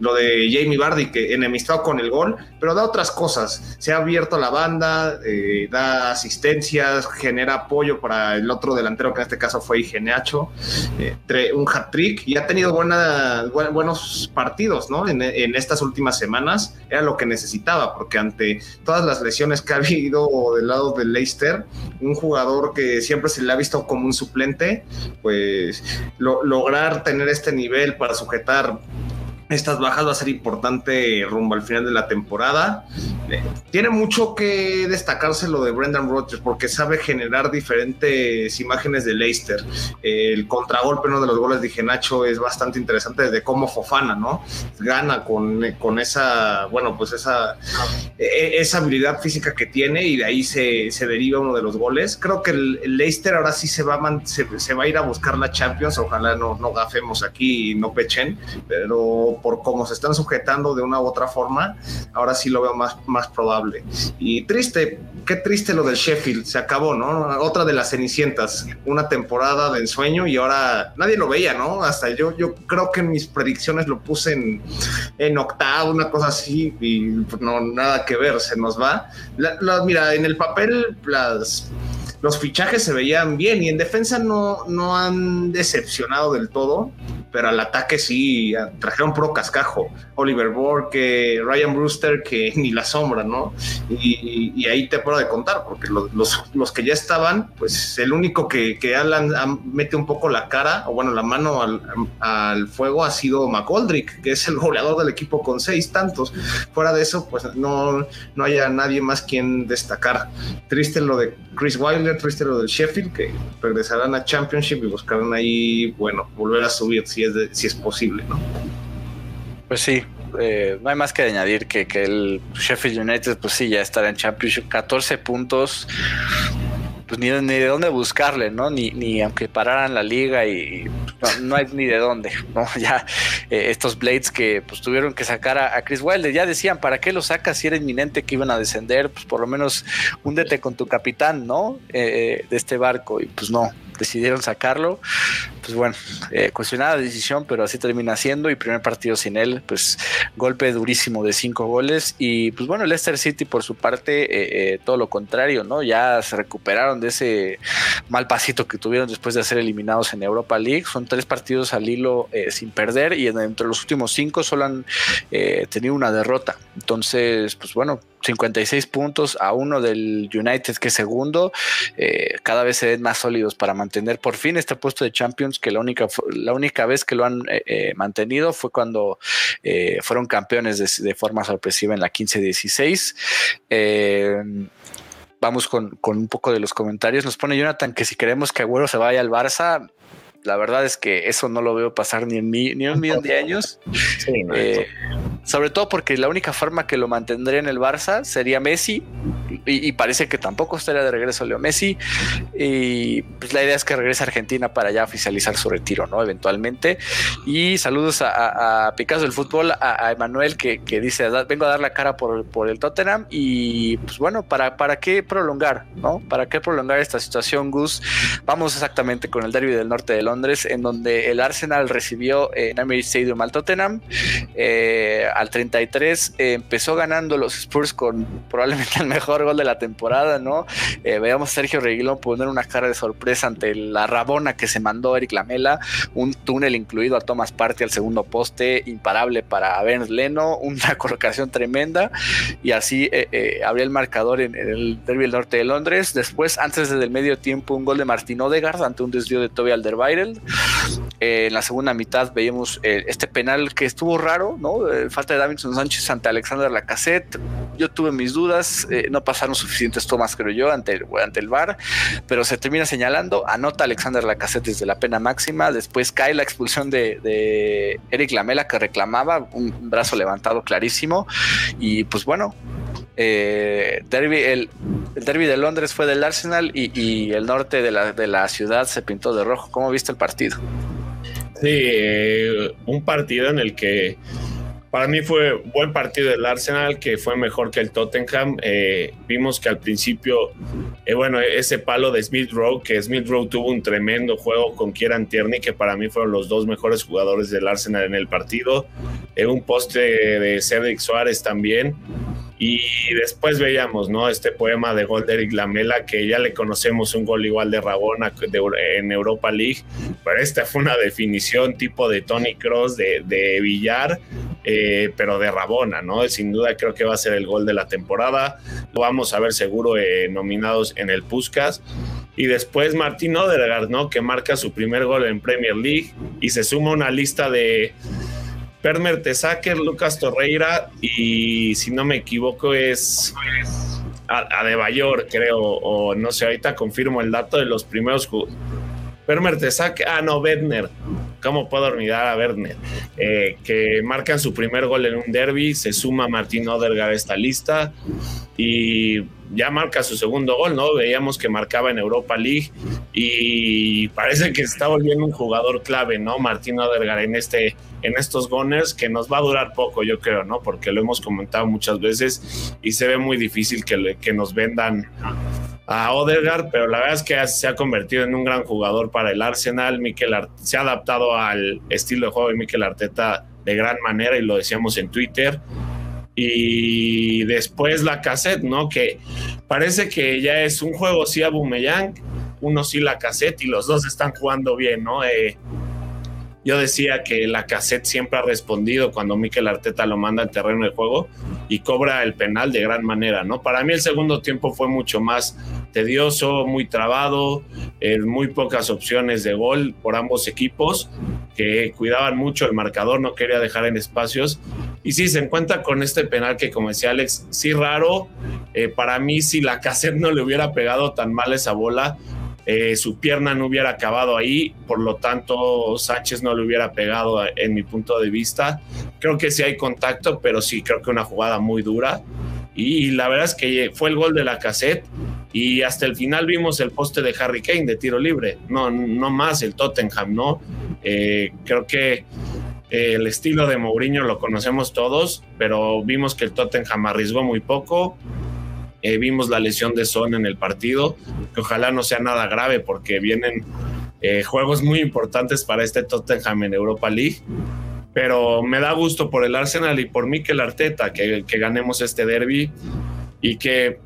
Lo de Jamie Bardi, que enemistado con el gol, pero da otras cosas. Se ha abierto la banda, eh, da asistencias, genera apoyo para el otro delantero, que en este caso fue Genacho, eh, un hat-trick y ha tenido buena, buenos partidos ¿no? En, estas últimas semanas. Era lo que necesitaba, porque ante todas las lesiones que ha habido del lado del Leicester, un jugador que siempre se le ha visto como un suplente, pues lograr tener este nivel para sujetar estas bajas va a ser importante rumbo al final de la temporada. Eh, tiene mucho que destacarse lo de Brendan Rodgers porque sabe generar diferentes imágenes de Leicester. el contragolpe, uno de los goles de Nacho es bastante interesante desde cómo Fofana, ¿no? Gana con, con esa, bueno, pues esa, e, esa habilidad física que tiene y de ahí se, se deriva uno de los goles. Creo que el, Leicester ahora sí se va, a se, va a ir a buscar la Champions. Ojalá no, no gafemos aquí y no pechen, pero por cómo se están sujetando de una u otra forma, ahora sí lo veo más, más probable. Y triste, qué triste lo del Sheffield, se acabó, ¿no? Otra de las cenicientas, una temporada de ensueño y ahora nadie lo veía, ¿no? Hasta yo, yo creo que en mis predicciones lo puse en, en octavo, una cosa así, y no, nada que ver, se nos va. mira, en el papel las los fichajes se veían bien y en defensa no, no han decepcionado del todo, pero al ataque sí trajeron pro cascajo. Oliver Borke, Ryan Brewster, que ni la sombra, ¿no? Y, ahí te puedo de contar, porque los, los, que ya estaban, pues el único que, que Alan mete un poco la cara, o bueno, la mano al, al fuego ha sido McGoldrick, que es el goleador del equipo con seis tantos. Fuera de eso, pues no, no haya nadie más quien destacar. Triste lo de Chris Wilder, lo del Sheffield, que regresarán a Championship y buscarán ahí, bueno, volver a subir si es, si es posible, ¿no? Pues sí, eh, no hay más que añadir que, que, el Sheffield United, pues sí, ya estará en Championship, 14 puntos, pues ni, ni de dónde buscarle, ¿no? Ni, ni aunque pararan la liga y no, hay ni de dónde, ¿no? Ya eh, estos Blades que pues tuvieron que sacar a, Chris Wilder, ya decían, ¿para qué lo sacas si era inminente que iban a descender? Pues por lo menos húndete con tu capitán, ¿no? Eh, de este barco y pues no, decidieron sacarlo. Pues bueno, eh, cuestionada decisión, pero así termina siendo. Y primer partido sin él, pues golpe durísimo de cinco goles. Y pues bueno, Leicester City por su parte, eh, eh, todo lo contrario, ¿no? Ya se recuperaron de ese mal pasito que tuvieron después de ser eliminados en Europa League. Son tres partidos al hilo sin perder y entre los últimos cinco solo han tenido una derrota. Entonces, pues bueno, 56 puntos a uno del United que es segundo. cada vez se ven más sólidos para mantener por fin este puesto de Champions, que la única, la única vez que lo han eh, eh, mantenido fue cuando eh, fueron campeones de, forma sorpresiva en la 15-16. vamos con, un poco de los comentarios. Nos pone Jonathan que si queremos que Agüero se vaya al Barça, la verdad es que eso no lo veo pasar ni en, mi, ni en un millón de años. sobre todo porque la única forma que lo mantendría en el Barça sería Messi y, parece que tampoco estaría de regreso Leo Messi y pues la idea es que regrese a Argentina para ya oficializar su retiro, ¿no? Eventualmente. Y saludos a, Picasso del fútbol, a, Emanuel que, dice, vengo a dar la cara por, por el Tottenham y pues bueno, ¿para, ¿para qué prolongar, ¿no? ¿Para qué prolongar esta situación, Gus? Vamos exactamente con el derby del norte de Londres, en donde el Arsenal recibió en Emirates Stadium al Tottenham. Eh, al 33 empezó ganando los Spurs con probablemente el mejor gol de la temporada, ¿no? Eh, veamos a Sergio Reguilón poner una cara de sorpresa ante la rabona que se mandó Eric Lamela, un túnel incluido a Thomas Party al segundo poste, imparable para Ben Leno, una colocación tremenda, y así eh, eh, el marcador en, el derby del norte de Londres. Después, antes del medio tiempo, un gol de Martín Odegaard ante un desvío de Toby Alderweireld. En la segunda mitad veíamos este penal que estuvo raro, ¿no? falta de Davinson Sánchez ante Alexander Lacassette. Yo tuve mis dudas, no pasaron suficientes tomas, creo yo, ante el, ante el VAR, pero se termina señalando, anota Alexander Lacazette desde la pena máxima, después cae la expulsión de, Eric Lamela que reclamaba, un brazo levantado clarísimo, y pues bueno, eh, derby, el, el, derby de Londres fue del Arsenal y, el norte de la, de la, ciudad se pintó de rojo. ¿Cómo viste el partido? Sí, eh, un partido en el que para mí fue buen partido del Arsenal, que fue mejor que el Tottenham. Eh, vimos que al principio, eh, bueno, ese palo de Smith Rowe, que Smith Rowe tuvo un tremendo juego con Kieran Tierney, que para mí fueron los dos mejores jugadores del Arsenal en el partido. Eh, un poste de Cedric Suárez también. Y después veíamos, ¿no? Este poema de gol de Eric Lamela, que ya le conocemos un gol igual de Rabona en Europa League, pero esta fue una definición tipo de Tony Cross de, de Villar, eh, pero de Rabona, ¿no? Sin duda creo que va a ser el gol de la temporada. Lo vamos a ver seguro eh, nominados en el Puskas. Y después Martín Odegaard, ¿no? Que marca su primer gol en Premier League y se suma una lista de Per Mertesacker, Lucas Torreira y si no me equivoco es a, a De Bayor, creo, o no sé, ahorita confirmo el dato de los primeros Per Mertesacker, ah no, Bedner, ¿cómo puedo olvidar a Bedner? Eh, que marcan su primer gol en un derby, se suma Martín Odergaard a esta lista y ya marca su segundo gol, ¿no? Veíamos que marcaba en Europa League y parece que está volviendo un jugador clave, ¿no? Martín Odergaard en, este, en estos Gunners, que nos va a durar poco, yo creo, ¿no? Porque lo hemos comentado muchas veces y se ve muy difícil que, que nos vendan a Odegaard, pero la verdad es que se ha convertido en un gran jugador para el Arsenal. Mikel se ha adaptado al estilo de juego de Mikel Arteta de gran manera y lo decíamos en Twitter y después la cassette, ¿no? Que parece que ya es un juego sí a Bumeyang, uno sí la cassette y los dos están jugando bien, ¿no? Eh, yo decía que la cassette siempre ha respondido cuando Mikel Arteta lo manda al terreno de juego y cobra el penal de gran manera, ¿no? Para mí el segundo tiempo fue mucho más tedioso, muy trabado, eh, muy pocas opciones de gol por ambos equipos que cuidaban mucho el marcador, no quería dejar en espacios. Y sí, se encuentra con este penal que, como decía Alex, sí raro. Eh, para mí, si la cassette no le hubiera pegado tan mal esa bola, eh, su pierna no hubiera acabado ahí, por lo tanto Sánchez no le hubiera pegado en mi punto de vista. Creo que sí hay contacto, pero sí creo que una jugada muy dura. Y la verdad es que fue el gol de la cassette y hasta el final vimos el poste de Harry Kane de tiro libre, no, no más el Tottenham, ¿no? Eh, creo que el estilo de Mourinho lo conocemos todos, pero vimos que el Tottenham arriesgó muy poco, eh, vimos la lesión de Son en el partido, que ojalá no sea nada grave porque vienen eh, juegos muy importantes para este Tottenham en Europa League. Pero me da gusto por el Arsenal y por Mikel Arteta que, que ganemos este derby y que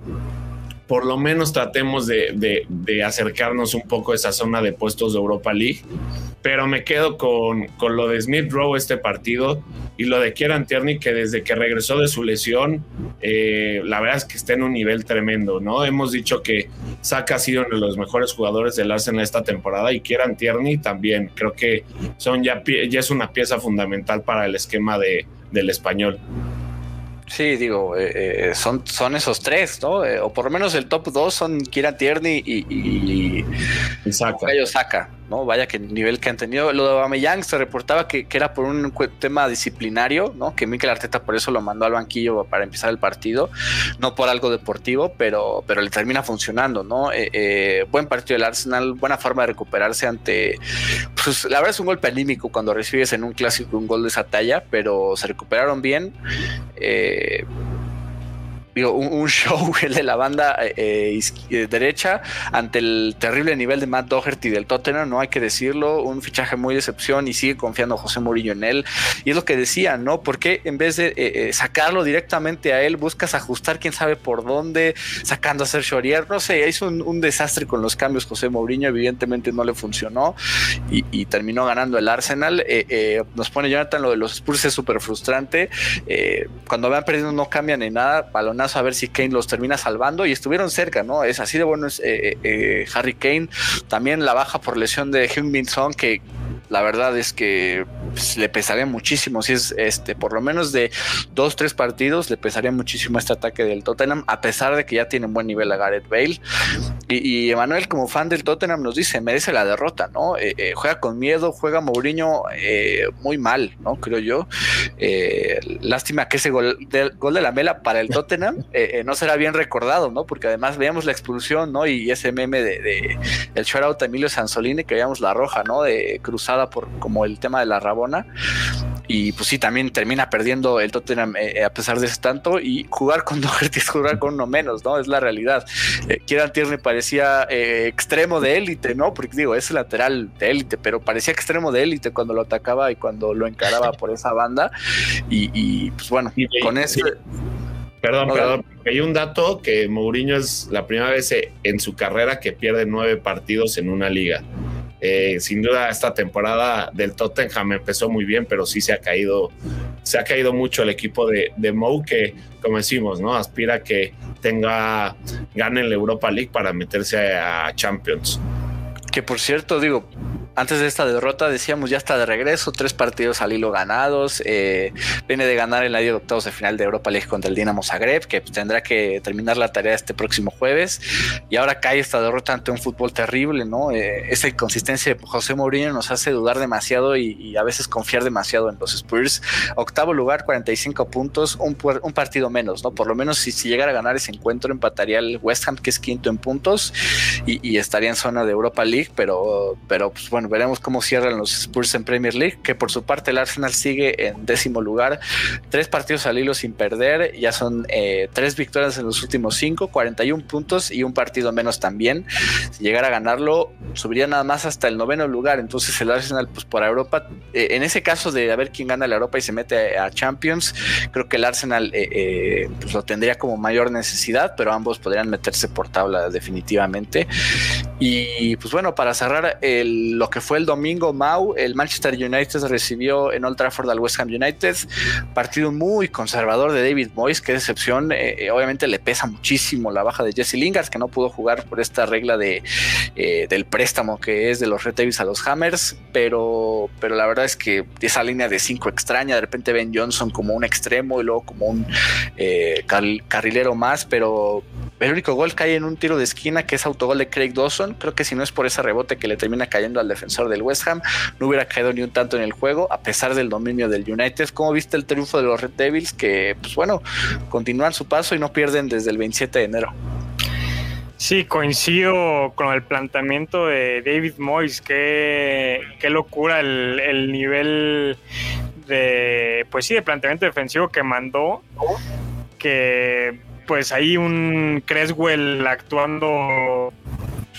por lo menos tratemos de, acercarnos un poco a esa zona de puestos de Europa League. Pero me quedo con, lo de Smith Rowe este partido y lo de Kieran Tierney que desde que regresó de su lesión, eh, la verdad es que está en un nivel tremendo, ¿no? Hemos dicho que Saka ha sido uno de los mejores jugadores del Arsenal esta temporada y Kieran Tierney también. Creo que son ya, es una pieza fundamental para el esquema de, del español. Sí, digo, eh, eh, son, son esos tres, ¿no? Eh, o por lo menos el top dos son Kira Tierney y, y, y Saka. ¿No? Vaya que nivel que han tenido. Lo de Aubameyang se reportaba que, era por un tema disciplinario, ¿no? Que Mikel Arteta por eso lo mandó al banquillo para empezar el partido, no por algo deportivo, pero, pero le termina funcionando, ¿no? Eh, eh, buen partido del Arsenal, buena forma de recuperarse ante, pues la verdad es un golpe anímico cuando recibes en un clásico un gol de esa talla, pero se recuperaron bien. Eh, un, show el de la banda eh, eh, derecha ante el terrible nivel de Matt Doherty del Tottenham, no hay que decirlo, un fichaje muy de excepción y sigue confiando José Mourinho en él. Y es lo que decía, ¿no? Porque en vez de eh, sacarlo directamente a él, buscas ajustar quién sabe por dónde, sacando a Sergio Arier, no sé, hizo un, desastre con los cambios José Mourinho, evidentemente no le funcionó y, terminó ganando el Arsenal. nos pone Jonathan lo de los Spurs es súper frustrante. cuando van perdiendo no cambian en nada, balonazo a ver si Kane los termina salvando y estuvieron cerca, ¿no? Es así de bueno es eh, eh, eh, Harry Kane. También la baja por lesión de Heung-Min Son, que la verdad es que pues, le pesaría muchísimo. Si es este, por lo menos de dos, tres partidos, le pesaría muchísimo este ataque del Tottenham, a pesar de que ya tiene un buen nivel a Gareth Bale. Y, Emanuel, como fan del Tottenham, nos dice: merece la derrota, ¿no? Eh, eh, juega con miedo, juega Mourinho eh, muy mal, ¿no? Creo yo. lástima que ese gol de, gol de la mela para el Tottenham no será bien recordado, ¿no? Porque además veíamos la expulsión, ¿no? Y ese meme de, de el shoutout a Emilio Sansolini, que veíamos la roja, ¿no? De cruzada por como el tema de la Rabona. Y pues sí, también termina perdiendo el Tottenham eh, a pesar de ese tanto. Y jugar con Doherty es jugar con uno menos, ¿no? Es la realidad. Eh, Kieran Tierney parecía eh, extremo de élite, ¿no? Porque digo, es lateral de élite, pero parecía extremo de élite cuando lo atacaba y cuando lo encaraba por esa banda. Y, pues bueno, con ese. Perdón, perdón. Hay un dato que Mourinho es la primera vez en su carrera que pierde nueve partidos en una liga. Eh, sin duda esta temporada del Tottenham empezó muy bien, pero sí se ha caído, se ha caído mucho el equipo de, de Mou, que como decimos, ¿no? Aspira a que tenga, gane la Europa League para meterse a Champions. Que por cierto, digo, antes de esta derrota decíamos ya está de regreso, tres partidos al hilo ganados, eh, viene de ganar el año de octavos de final de Europa League contra el Dinamo Zagreb, que pues, tendrá que terminar la tarea este próximo jueves, y ahora cae esta derrota ante un fútbol terrible, ¿no? Eh, esa inconsistencia de José Mourinho nos hace dudar demasiado y, a veces confiar demasiado en los Spurs. Octavo lugar, 45 puntos, un, un partido menos, ¿no? Por lo menos si, si llegara a ganar ese encuentro, empataría el West Ham, que es quinto en puntos, y, y estaría en zona de Europa League, pero, pero pues bueno, veremos cómo cierran los Spurs en Premier League, que por su parte el Arsenal sigue en décimo lugar, tres partidos al hilo sin perder, ya son eh, tres victorias en los últimos cinco, 41 puntos y un partido menos también. Si llegara a ganarlo, subiría nada más hasta el noveno lugar, entonces el Arsenal pues por Europa, eh, en ese caso de a ver quién gana la Europa y se mete a Champions, creo que el Arsenal eh, pues lo tendría como mayor necesidad, pero ambos podrían meterse por tabla definitivamente. Y pues bueno, para cerrar lo que fue el domingo, Mau, el Manchester United recibió en Old Trafford al West Ham United, partido muy conservador de David Moyes, que decepción, eh, eh, obviamente le pesa muchísimo la baja de Jesse Lingard, que no pudo jugar por esta regla de, eh, del préstamo que es de los Red Devils a los Hammers, pero, pero la verdad es que esa línea de cinco extraña, de repente Ben Johnson como un extremo y luego como un carrilero más, pero el único gol cae en un tiro de esquina que es autogol de Craig Dawson. Creo que si no es por ese rebote que le termina cayendo al defensor del West Ham, no hubiera caído ni un tanto en el juego, a pesar del dominio del United. ¿Cómo viste el triunfo de los Red Devils? Que, pues bueno, continúan su paso y no pierden desde el 27 de enero. Sí, coincido con el planteamiento de David Moyes. Qué, qué locura el, el nivel de, pues sí, de planteamiento defensivo que mandó. Que pues ahí un Creswell actuando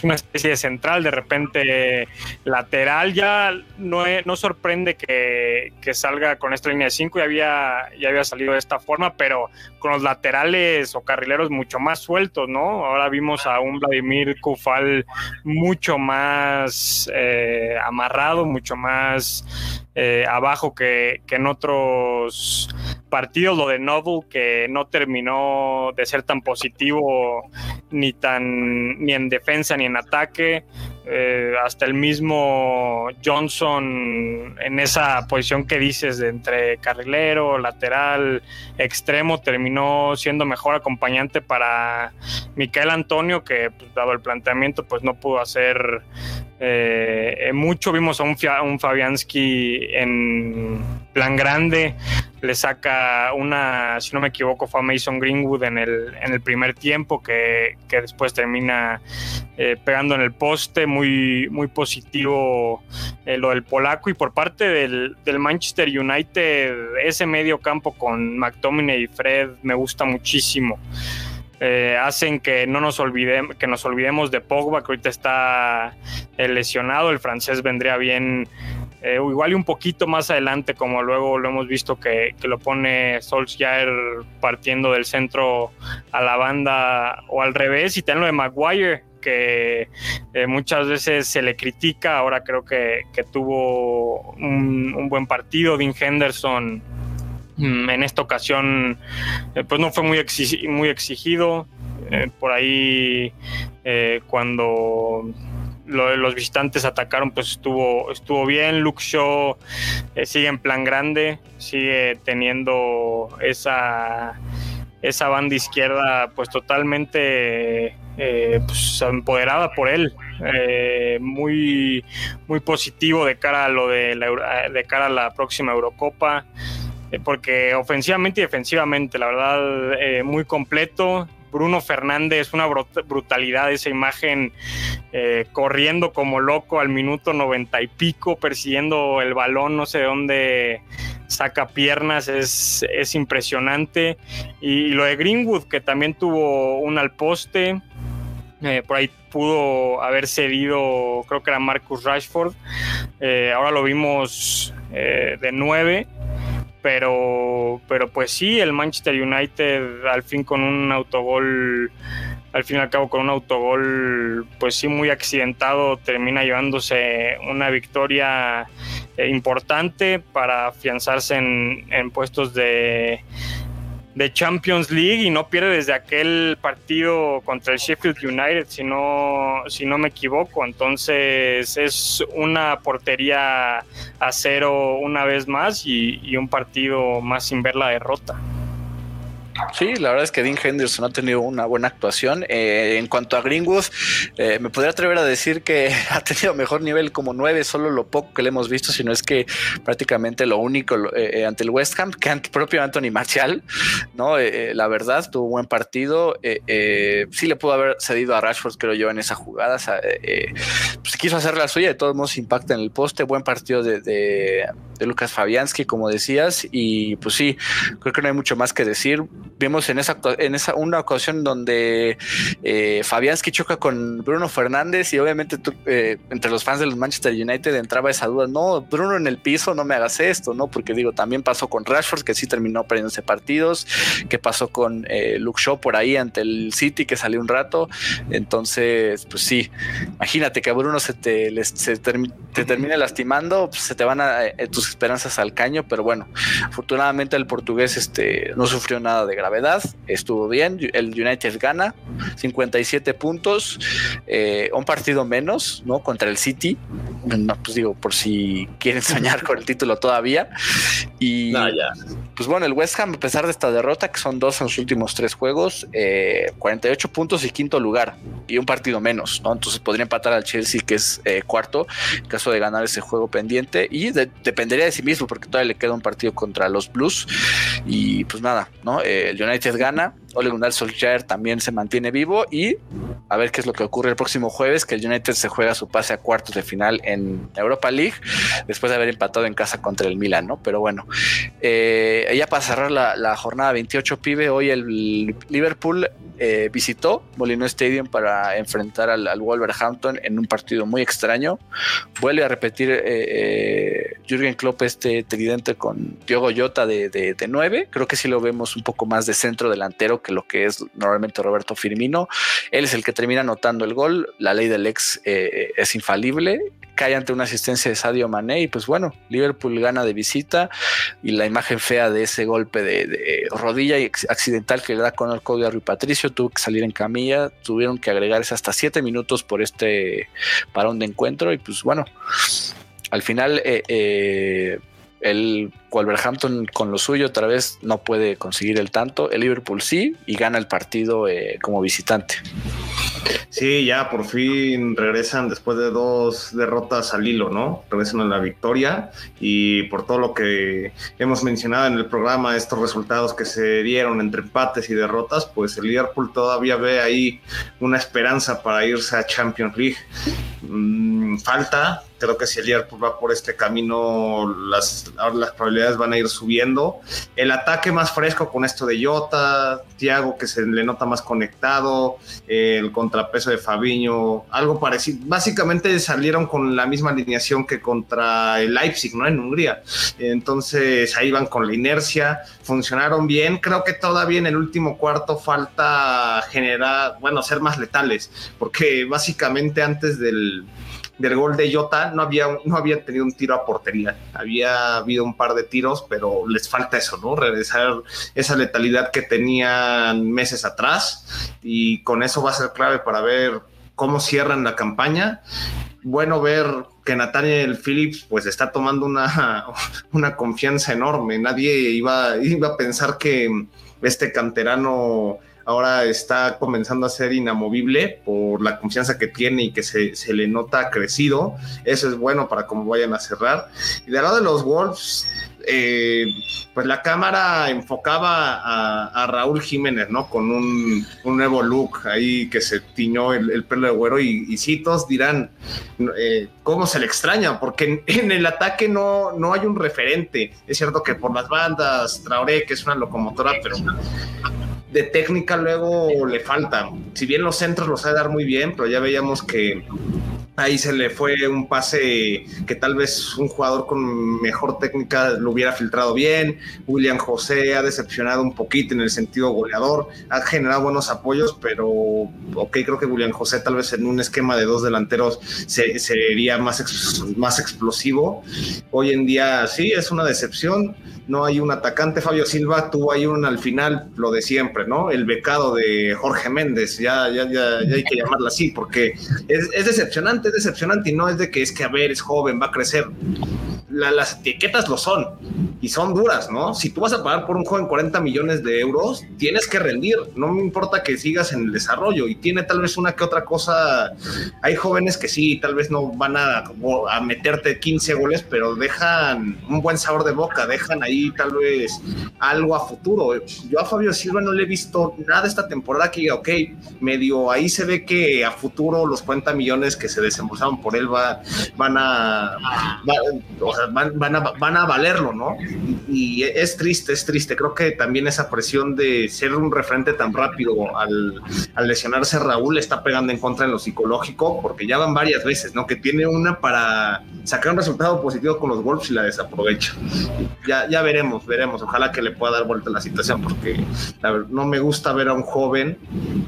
una especie de central, de repente lateral, ya no, no sorprende que, salga con esta línea de 5, ya había, ya había salido de esta forma, pero con los laterales o carrileros mucho más sueltos, ¿no? Ahora vimos a un Vladimir Kufal mucho más eh, amarrado, mucho más eh, abajo que, que en otros partido, lo de Noble, que no terminó de ser tan positivo ni tan ni en defensa ni en ataque. Eh, hasta el mismo Johnson en esa posición que dices de entre carrilero, lateral, extremo, terminó siendo mejor acompañante para Micael Antonio, que pues, dado el planteamiento, pues no pudo hacer eh, mucho. Vimos a un, un Fabianski en plan grande, le saca una, si no me equivoco, fue a Mason Greenwood en el, en el primer tiempo, que, después termina eh, pegando en el poste, muy, muy positivo eh, lo del polaco. Y por parte del, Manchester United, ese medio campo con McTominay y Fred me gusta muchísimo. Eh, hacen que no nos olvidemos que nos olvidemos de Pogba que ahorita está lesionado el francés vendría bien eh, igual y un poquito más adelante, como luego lo hemos visto que, lo pone Solskjaer partiendo del centro a la banda o al revés, y también lo de Maguire, que eh, muchas veces se le critica, ahora creo que, tuvo un, buen partido, Dean Henderson mm, en esta ocasión eh, pues no fue muy, muy exigido, por ahí cuando los visitantes atacaron, pues estuvo, estuvo bien. Luke Shaw eh, sigue en plan grande, sigue teniendo esa, esa banda izquierda pues totalmente eh, pues, empoderada por él. Eh, muy, muy positivo de cara a lo de, la, de cara a la próxima Eurocopa porque ofensivamente y defensivamente, la verdad, muy completo. Bruno Fernández, una brutalidad esa imagen eh, corriendo como loco al minuto noventa y pico, persiguiendo el balón, no sé de dónde saca piernas, es, impresionante. Y, lo de Greenwood, que también tuvo un al poste, eh, por ahí pudo haber cedido, creo que era Marcus Rashford, eh, ahora lo vimos de nueve pero, pero pues sí, el Manchester United al fin con un autogol, al fin y al cabo con un autogol, pues sí muy accidentado, termina llevándose una victoria eh, importante para afianzarse en, puestos de, de Champions League y no pierde desde aquel partido contra el Sheffield United, si no, si no me equivoco. Entonces es una portería a cero una vez más y, y un partido más sin ver la derrota. Sí, la verdad es que Dean Henderson ha tenido una buena actuación. Eh, en cuanto a Greenwood, eh, me podría atrever a decir que ha tenido mejor nivel como nueve, solo lo poco que le hemos visto, sino es que prácticamente lo único eh, ante el West Ham que ante propio Anthony Martial, ¿no? la verdad, tuvo un buen partido. sí le pudo haber cedido a Rashford, creo yo, en esa jugada. pues quiso hacer la suya, de todos modos impacta en el poste. Buen partido de, de, de Lucas Fabianski, como decías, y pues sí, creo que no hay mucho más que decir vimos en esa, en esa una ocasión donde eh, Fabianski choca con Bruno Fernández y obviamente eh, entre los fans de los Manchester United entraba esa duda, no, Bruno en el piso, no me hagas esto, ¿no? Porque digo, también pasó con Rashford, que sí terminó perdiéndose partidos, que pasó con eh, Luke Shaw por ahí ante el City, que salió un rato, entonces, pues sí, imagínate que Bruno se te, se te termine lastimando, pues se te van a, eh, tus esperanzas al caño, pero bueno, afortunadamente el portugués este, no sufrió nada de gravedad, estuvo bien, el United gana 57 puntos, eh, un partido menos, ¿no? Contra el City, no, pues digo, por si quieren soñar con el título todavía. Y pues bueno, el West Ham, a pesar de esta derrota, que son dos en los últimos tres juegos, 48 eh, puntos y quinto lugar, y un partido menos, ¿no? Entonces podría empatar al Chelsea, que es eh, cuarto, en caso de ganar ese juego pendiente, y dependería de sí mismo, porque todavía le queda un partido contra los Blues, y pues nada, ¿no? El United gana, Ole Gunnar Solskjaer también se mantiene vivo y a ver qué es lo que ocurre el próximo jueves, que el United se juega su pase a cuartos de final en Europa League después de haber empatado en casa contra el Milan, ¿no? Pero bueno, eh, ya para cerrar la, jornada 28, pibe, hoy el Liverpool eh, visitó Molino Stadium para enfrentar al, Wolverhampton en un partido muy extraño. Vuelve a repetir eh, eh, Jürgen Klopp este tridente con Diogo Jota de, de, de 9. Creo que sí lo vemos un poco más de centro delantero que lo que es normalmente Roberto Firmino. Él es el que termina anotando el gol. La ley del ex eh, es infalible. Cae ante una asistencia de Sadio Mané y pues bueno, Liverpool gana de visita y la imagen fea de ese golpe de, rodilla accidental que le da con el código a Rui Patricio tuvo que salir en camilla, tuvieron que agregarse hasta siete minutos por este parón de encuentro y pues bueno, al final eh, eh, el Wolverhampton con lo suyo otra vez no puede conseguir el tanto. El Liverpool sí y gana el partido eh, como visitante. Sí, ya por fin regresan después de dos derrotas al hilo, ¿no? Regresan a la victoria y por todo lo que hemos mencionado en el programa, estos resultados que se dieron entre empates y derrotas, pues el Liverpool todavía ve ahí una esperanza para irse a Champions League. Mm, falta, creo que si el Liverpool va por este camino, las, las probabilidades van a ir subiendo. El ataque más fresco con esto de Jota, Thiago que se le nota más conectado, el contrapeso de Fabiño, algo parecido. Básicamente salieron con la misma alineación que contra el Leipzig, ¿no? En Hungría. Entonces ahí van con la inercia, funcionaron bien. Creo que todavía en el último cuarto falta generar, bueno, ser más letales, porque básicamente antes del del gol de Jota no había, no tenido un tiro a portería. Había habido un par de tiros, pero les falta eso, ¿no? Regresar esa letalidad que tenían meses atrás y con eso va a ser clave para ver cómo cierran la campaña. Bueno ver que Nathaniel Phillips pues está tomando una, una confianza enorme. Nadie iba, iba a pensar que este canterano ahora está comenzando a ser inamovible por la confianza que tiene y que se, le nota crecido. Eso es bueno para cómo vayan a cerrar. Y del lado de los Wolves, eh, pues la cámara enfocaba a, Raúl Jiménez, ¿no? Con un, nuevo look ahí que se tiñó el, pelo de güero y, y todos dirán eh, cómo se le extraña, porque en, el ataque no, no hay un referente. Es cierto que por las bandas, Traoré, que es una locomotora, pero de técnica luego le falta. Si bien los centros los sabe dar muy bien, pero ya veíamos que ahí se le fue un pase que tal vez un jugador con mejor técnica lo hubiera filtrado bien. William José ha decepcionado un poquito en el sentido goleador, ha generado buenos apoyos, pero ok, creo que William José tal vez en un esquema de dos delanteros sería más, más explosivo. Hoy en día sí, es una decepción no hay un atacante. Fabio Silva tuvo ahí un al final, lo de siempre, ¿no? El becado de Jorge Méndez, ya, ya, ya, ya hay que llamarlo así, porque es, es decepcionante, es decepcionante y no es de que es que, a ver, es joven, va a crecer las etiquetas lo son y son duras, ¿no? Si tú vas a pagar por un joven 40 millones de euros, tienes que rendir, no me importa que sigas en el desarrollo y tiene tal vez una que otra cosa. Hay jóvenes que sí, tal vez no van a, a meterte 15 goles, pero dejan un buen sabor de boca, dejan ahí tal vez algo a futuro. Yo a Fabio Silva no le he visto nada esta temporada que diga, ok, medio ahí se ve que a futuro los 40 millones que se desembolsaron por él va, van a, van, a, valerlo, ¿no? Y es triste, es triste. Creo que también esa presión de ser un referente tan rápido al, lesionarse Raúl está pegando en contra en lo psicológico, porque ya van varias veces, ¿no? Que tiene una para sacar un resultado positivo con los Wolves y la desaprovecha. Ya, ya veremos, veremos. Ojalá que le pueda dar vuelta la situación, porque no me gusta ver a un joven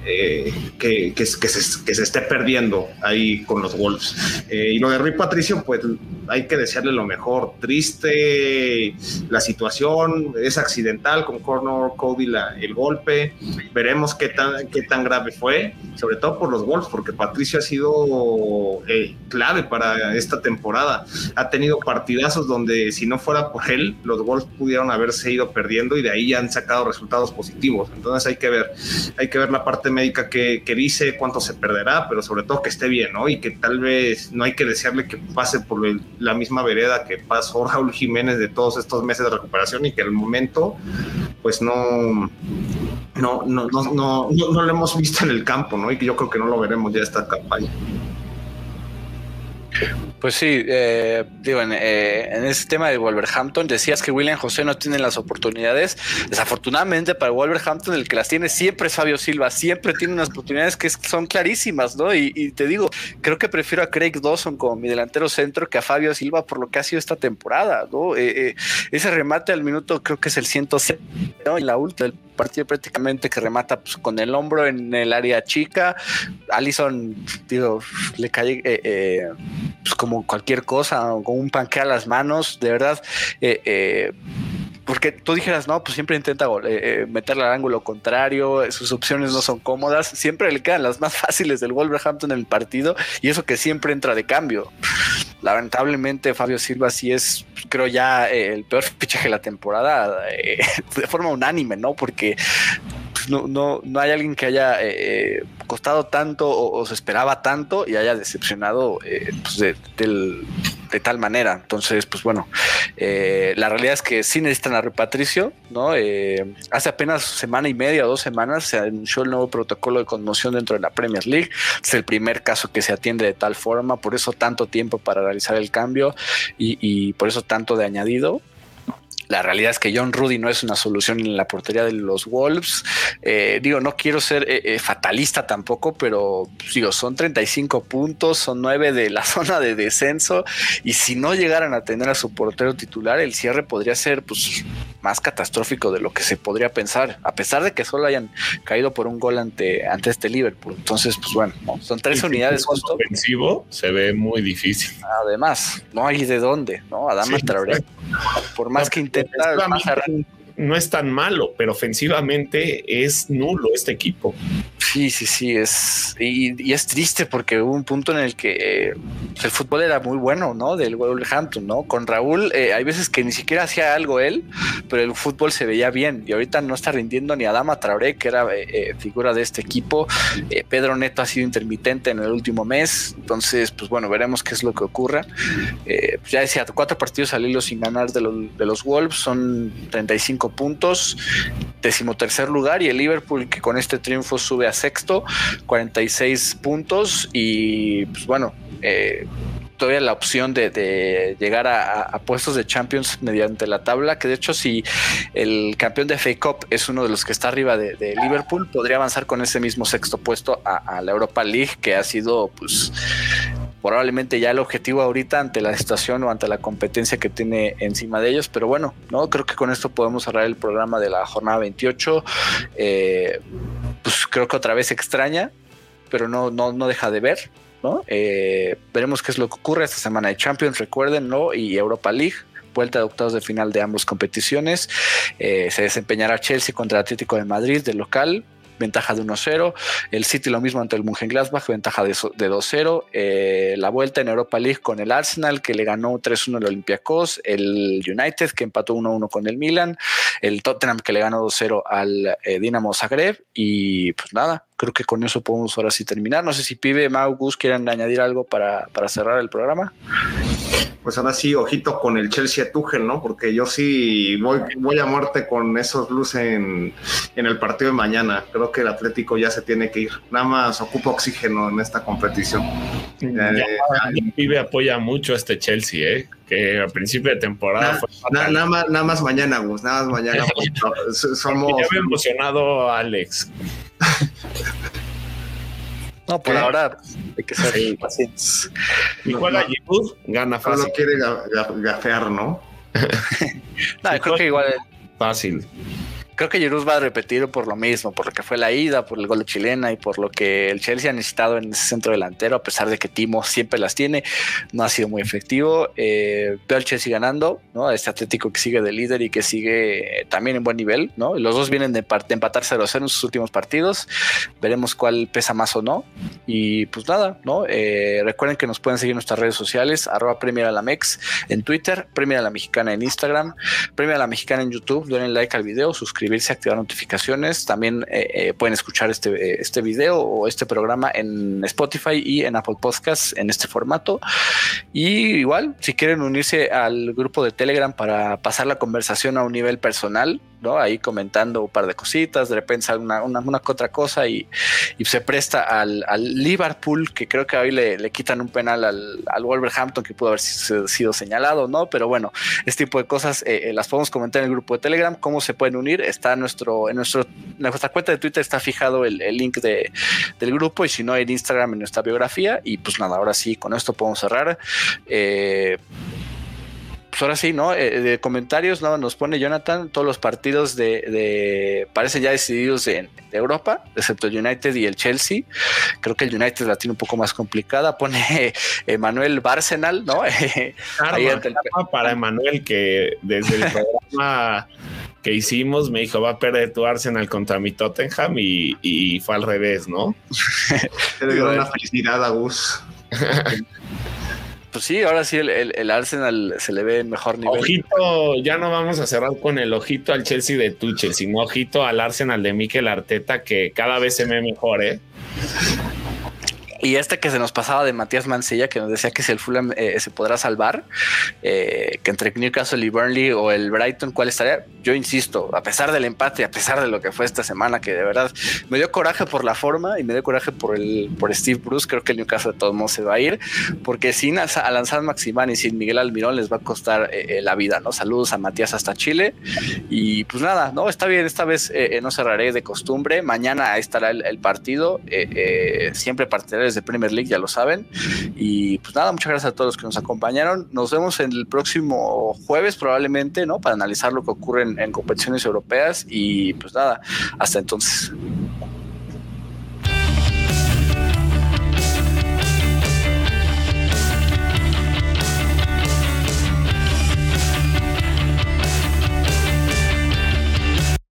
eh, que, que, se, que, se, esté perdiendo ahí con los Wolves. Eh, y lo de Rui Patricio, pues hay que desearle lo mejor. Triste la situación, es accidental con Corner Cody la, el golpe. Veremos qué tan, qué tan grave fue, sobre todo por los Wolves, porque Patricio ha sido eh, clave para esta temporada. Ha tenido partidazos donde si no fuera por él, los Wolves pudieron haberse ido perdiendo y de ahí han sacado resultados positivos. Entonces hay que ver, hay que ver la parte médica que, que dice, cuánto se perderá, pero sobre todo que esté bien, ¿no? Y que tal vez no hay que desearle que pase por la misma vereda que pasó Raúl Jiménez de todos estos meses de recuperación y que el momento, pues no, no, no, no, no, no, lo hemos visto en el campo, ¿no? Y que yo creo que no lo veremos ya esta campaña. Pues sí, eh, digo, en, eh, en, ese tema de Wolverhampton decías que William José no tiene las oportunidades. Desafortunadamente para Wolverhampton el que las tiene siempre es Fabio Silva, siempre tiene unas oportunidades que son clarísimas, ¿no? Y, te digo, creo que prefiero a Craig Dawson como mi delantero centro que a Fabio Silva por lo que ha sido esta temporada, ¿no? Eh, ese remate al minuto creo que es el 107, ¿no? En la última del partido prácticamente que remata pues, con el hombro en el área chica. Allison, digo, le cae pues, como cualquier cosa, con un panque a las manos, de verdad. Eh, eh, porque tú dijeras, no, pues siempre intenta eh, meterle al ángulo contrario, sus opciones no son cómodas, siempre le quedan las más fáciles del Wolverhampton en el partido y eso que siempre entra de cambio. Lamentablemente Fabio Silva sí es, creo ya, el peor fichaje de la temporada de forma unánime, ¿no? Porque no, no, no hay alguien que haya eh, costado tanto o, se esperaba tanto y haya decepcionado eh, pues de, tal manera. Entonces, pues bueno, eh, la realidad es que sí necesitan a Patricio, ¿no? hace apenas semana y media o dos semanas se anunció el nuevo protocolo de conmoción dentro de la Premier League. Es el primer caso que se atiende de tal forma, por eso tanto tiempo para realizar el cambio y por eso tanto de añadido. La realidad es que John Rudy no es una solución en la portería de los Wolves. Eh, digo, no quiero ser eh, eh, fatalista tampoco, pero digo, son 35 puntos, son 9 de la zona de descenso. Y si no llegaran a tener a su portero titular, el cierre podría ser pues, más catastrófico de lo que se podría pensar, a pesar de que solo hayan caído por un gol ante, ante este Liverpool. Entonces, pues bueno, son tres unidades justo. ofensivo se ve muy difícil. Además, no hay de dónde, ¿no? Adama Traoré, por más que intente acepta, pasa rápido no es tan malo, pero ofensivamente es nulo este equipo. Sí, sí, sí, es y, es triste porque hubo un punto en el que eh, el fútbol era muy bueno, ¿no? Del Wolverhampton, ¿no? Con Raúl eh, hay veces que ni siquiera hacía algo él, pero el fútbol se veía bien y ahorita no está rindiendo ni Adama Traoré, que era eh, figura de este equipo. Pedro Neto ha sido intermitente en el último mes, entonces, pues bueno, veremos qué es lo que ocurra. ya decía, cuatro partidos al hilo sin ganar de los, de los Wolves, son 35 puntos, decimotercer lugar y el Liverpool que con este triunfo sube a sexto, 46 puntos y pues bueno, eh, todavía la opción de, llegar a, puestos de Champions mediante la tabla, que de hecho si el campeón de FA Cup es uno de los que está arriba de, Liverpool, podría avanzar con ese mismo sexto puesto a, a, la Europa League, que ha sido pues probablemente ya el objetivo ahorita ante la situación o ante la competencia que tiene encima de ellos. Pero bueno, no creo que con esto podemos cerrar el programa de la jornada 28. Eh, pues creo que otra vez extraña, pero no, no, no deja de ver. ¿no? Eh, veremos qué es lo que ocurre esta semana de Champions, recuerden, ¿no? Y Europa League vuelta de octavos de final de ambas competiciones. Eh, se desempeñará Chelsea contra Atlético de Madrid de local ventaja de 1-0. El City lo mismo ante el Mönchengladbach, ventaja de, 2-0. Eh, la vuelta en Europa League con el Arsenal, que le ganó 3-1 al Olympiacos. El United, que empató 1-1 con el Milan. El Tottenham, que le ganó 2-0 al eh, Dinamo Zagreb. Y pues nada, creo que con eso podemos ahora sí terminar. No sé si Pibe, Mau, Gus quieren añadir algo para, para cerrar el programa. Pues ahora sí, ojito con el Chelsea Tuchel, ¿no? Porque yo sí voy, voy a muerte con esos blues en, en, el partido de mañana. Creo que el Atlético ya se tiene que ir. Nada más ocupa oxígeno en esta competición. Eh, Pibe apoya mucho a este Chelsea, ¿eh? que a principio de temporada fue nada, más, nada más mañana, Gus, nada más mañana. somos... Ya me emocionado Alex. No, por ahora hay que ser pacientes. Y juega Giroud, gana fácil. No quiere gafear, ¿no? no, creo que igual. Fácil creo que Giroud va a repetir por lo mismo, por lo que fue la ida, por el gol de chilena y por lo que el Chelsea ha necesitado en ese centro delantero, a pesar de que Timo siempre las tiene, no ha sido muy efectivo. Eh, veo al Chelsea ganando, ¿no? Este Atlético que sigue de líder y que sigue también en buen nivel, ¿no? Los dos vienen de, empatar 0-0 en sus últimos partidos. Veremos cuál pesa más o no. Y pues nada, ¿no? Eh, recuerden que nos pueden seguir en nuestras redes sociales, arroba Premier a la Mex en Twitter, Premier a la Mexicana en Instagram, Premier a la Mexicana en YouTube, denle like al video, suscríbanse activar notificaciones. También eh, eh, pueden escuchar este, este video o este programa en Spotify y en Apple Podcasts en este formato. Y igual, si quieren unirse al grupo de Telegram para pasar la conversación a un nivel personal, ¿no? Ahí comentando un par de cositas, de repente una, una, una otra cosa y, se presta al, Liverpool, que creo que hoy le, quitan un penal al, Wolverhampton que pudo haber sido señalado, ¿no? Pero bueno, este tipo de cosas eh, eh, las podemos comentar en el grupo de Telegram. ¿Cómo se pueden unir? Está en nuestro, en nuestro, en nuestra cuenta de Twitter está fijado el, link de, del grupo y si no en Instagram en nuestra biografía. Y pues nada, ahora sí, con esto podemos cerrar. Eh, pues ahora sí, ¿no? Eh, de comentarios, ¿no? Nos pone Jonathan, todos los partidos de, parecen ya decididos en, de Europa, excepto el United y el Chelsea. Creo que el United la tiene un poco más complicada. Pone Emanuel Barsenal, ¿no? para Emanuel, que desde el programa que hicimos me dijo, va a perder tu Arsenal contra mi Tottenham y, fue al revés, ¿no? Te dio una felicidad, Agus. Pues sí, ahora sí el, Arsenal se le ve en mejor nivel. Ojito, ya no vamos a cerrar con el ojito al Chelsea de Tuchel, sino ojito al Arsenal de Mikel Arteta, que cada vez se ve mejor, ¿eh? Y este que se nos pasaba de Matías Mancilla, que nos decía que si el Fulham eh, se podrá salvar, eh, que entre Newcastle y Burnley o el Brighton, ¿cuál estaría? Yo insisto, a pesar del empate, a pesar de lo que fue esta semana, que de verdad me dio coraje por la forma y me dio coraje por el por Steve Bruce, creo que el Newcastle de todos modos se va a ir, porque sin Alanzar Maximán y sin Miguel Almirón les va a costar eh, la vida, ¿no? Saludos a Matías hasta Chile. Y pues nada, no, está bien, esta vez no cerraré de costumbre. Mañana estará el, partido, siempre partiré de Premier League, ya lo saben. Y pues nada, muchas gracias a todos los que nos acompañaron. Nos vemos en el próximo jueves probablemente, ¿no? Para analizar lo que ocurre en competiciones europeas. Y pues nada, hasta entonces.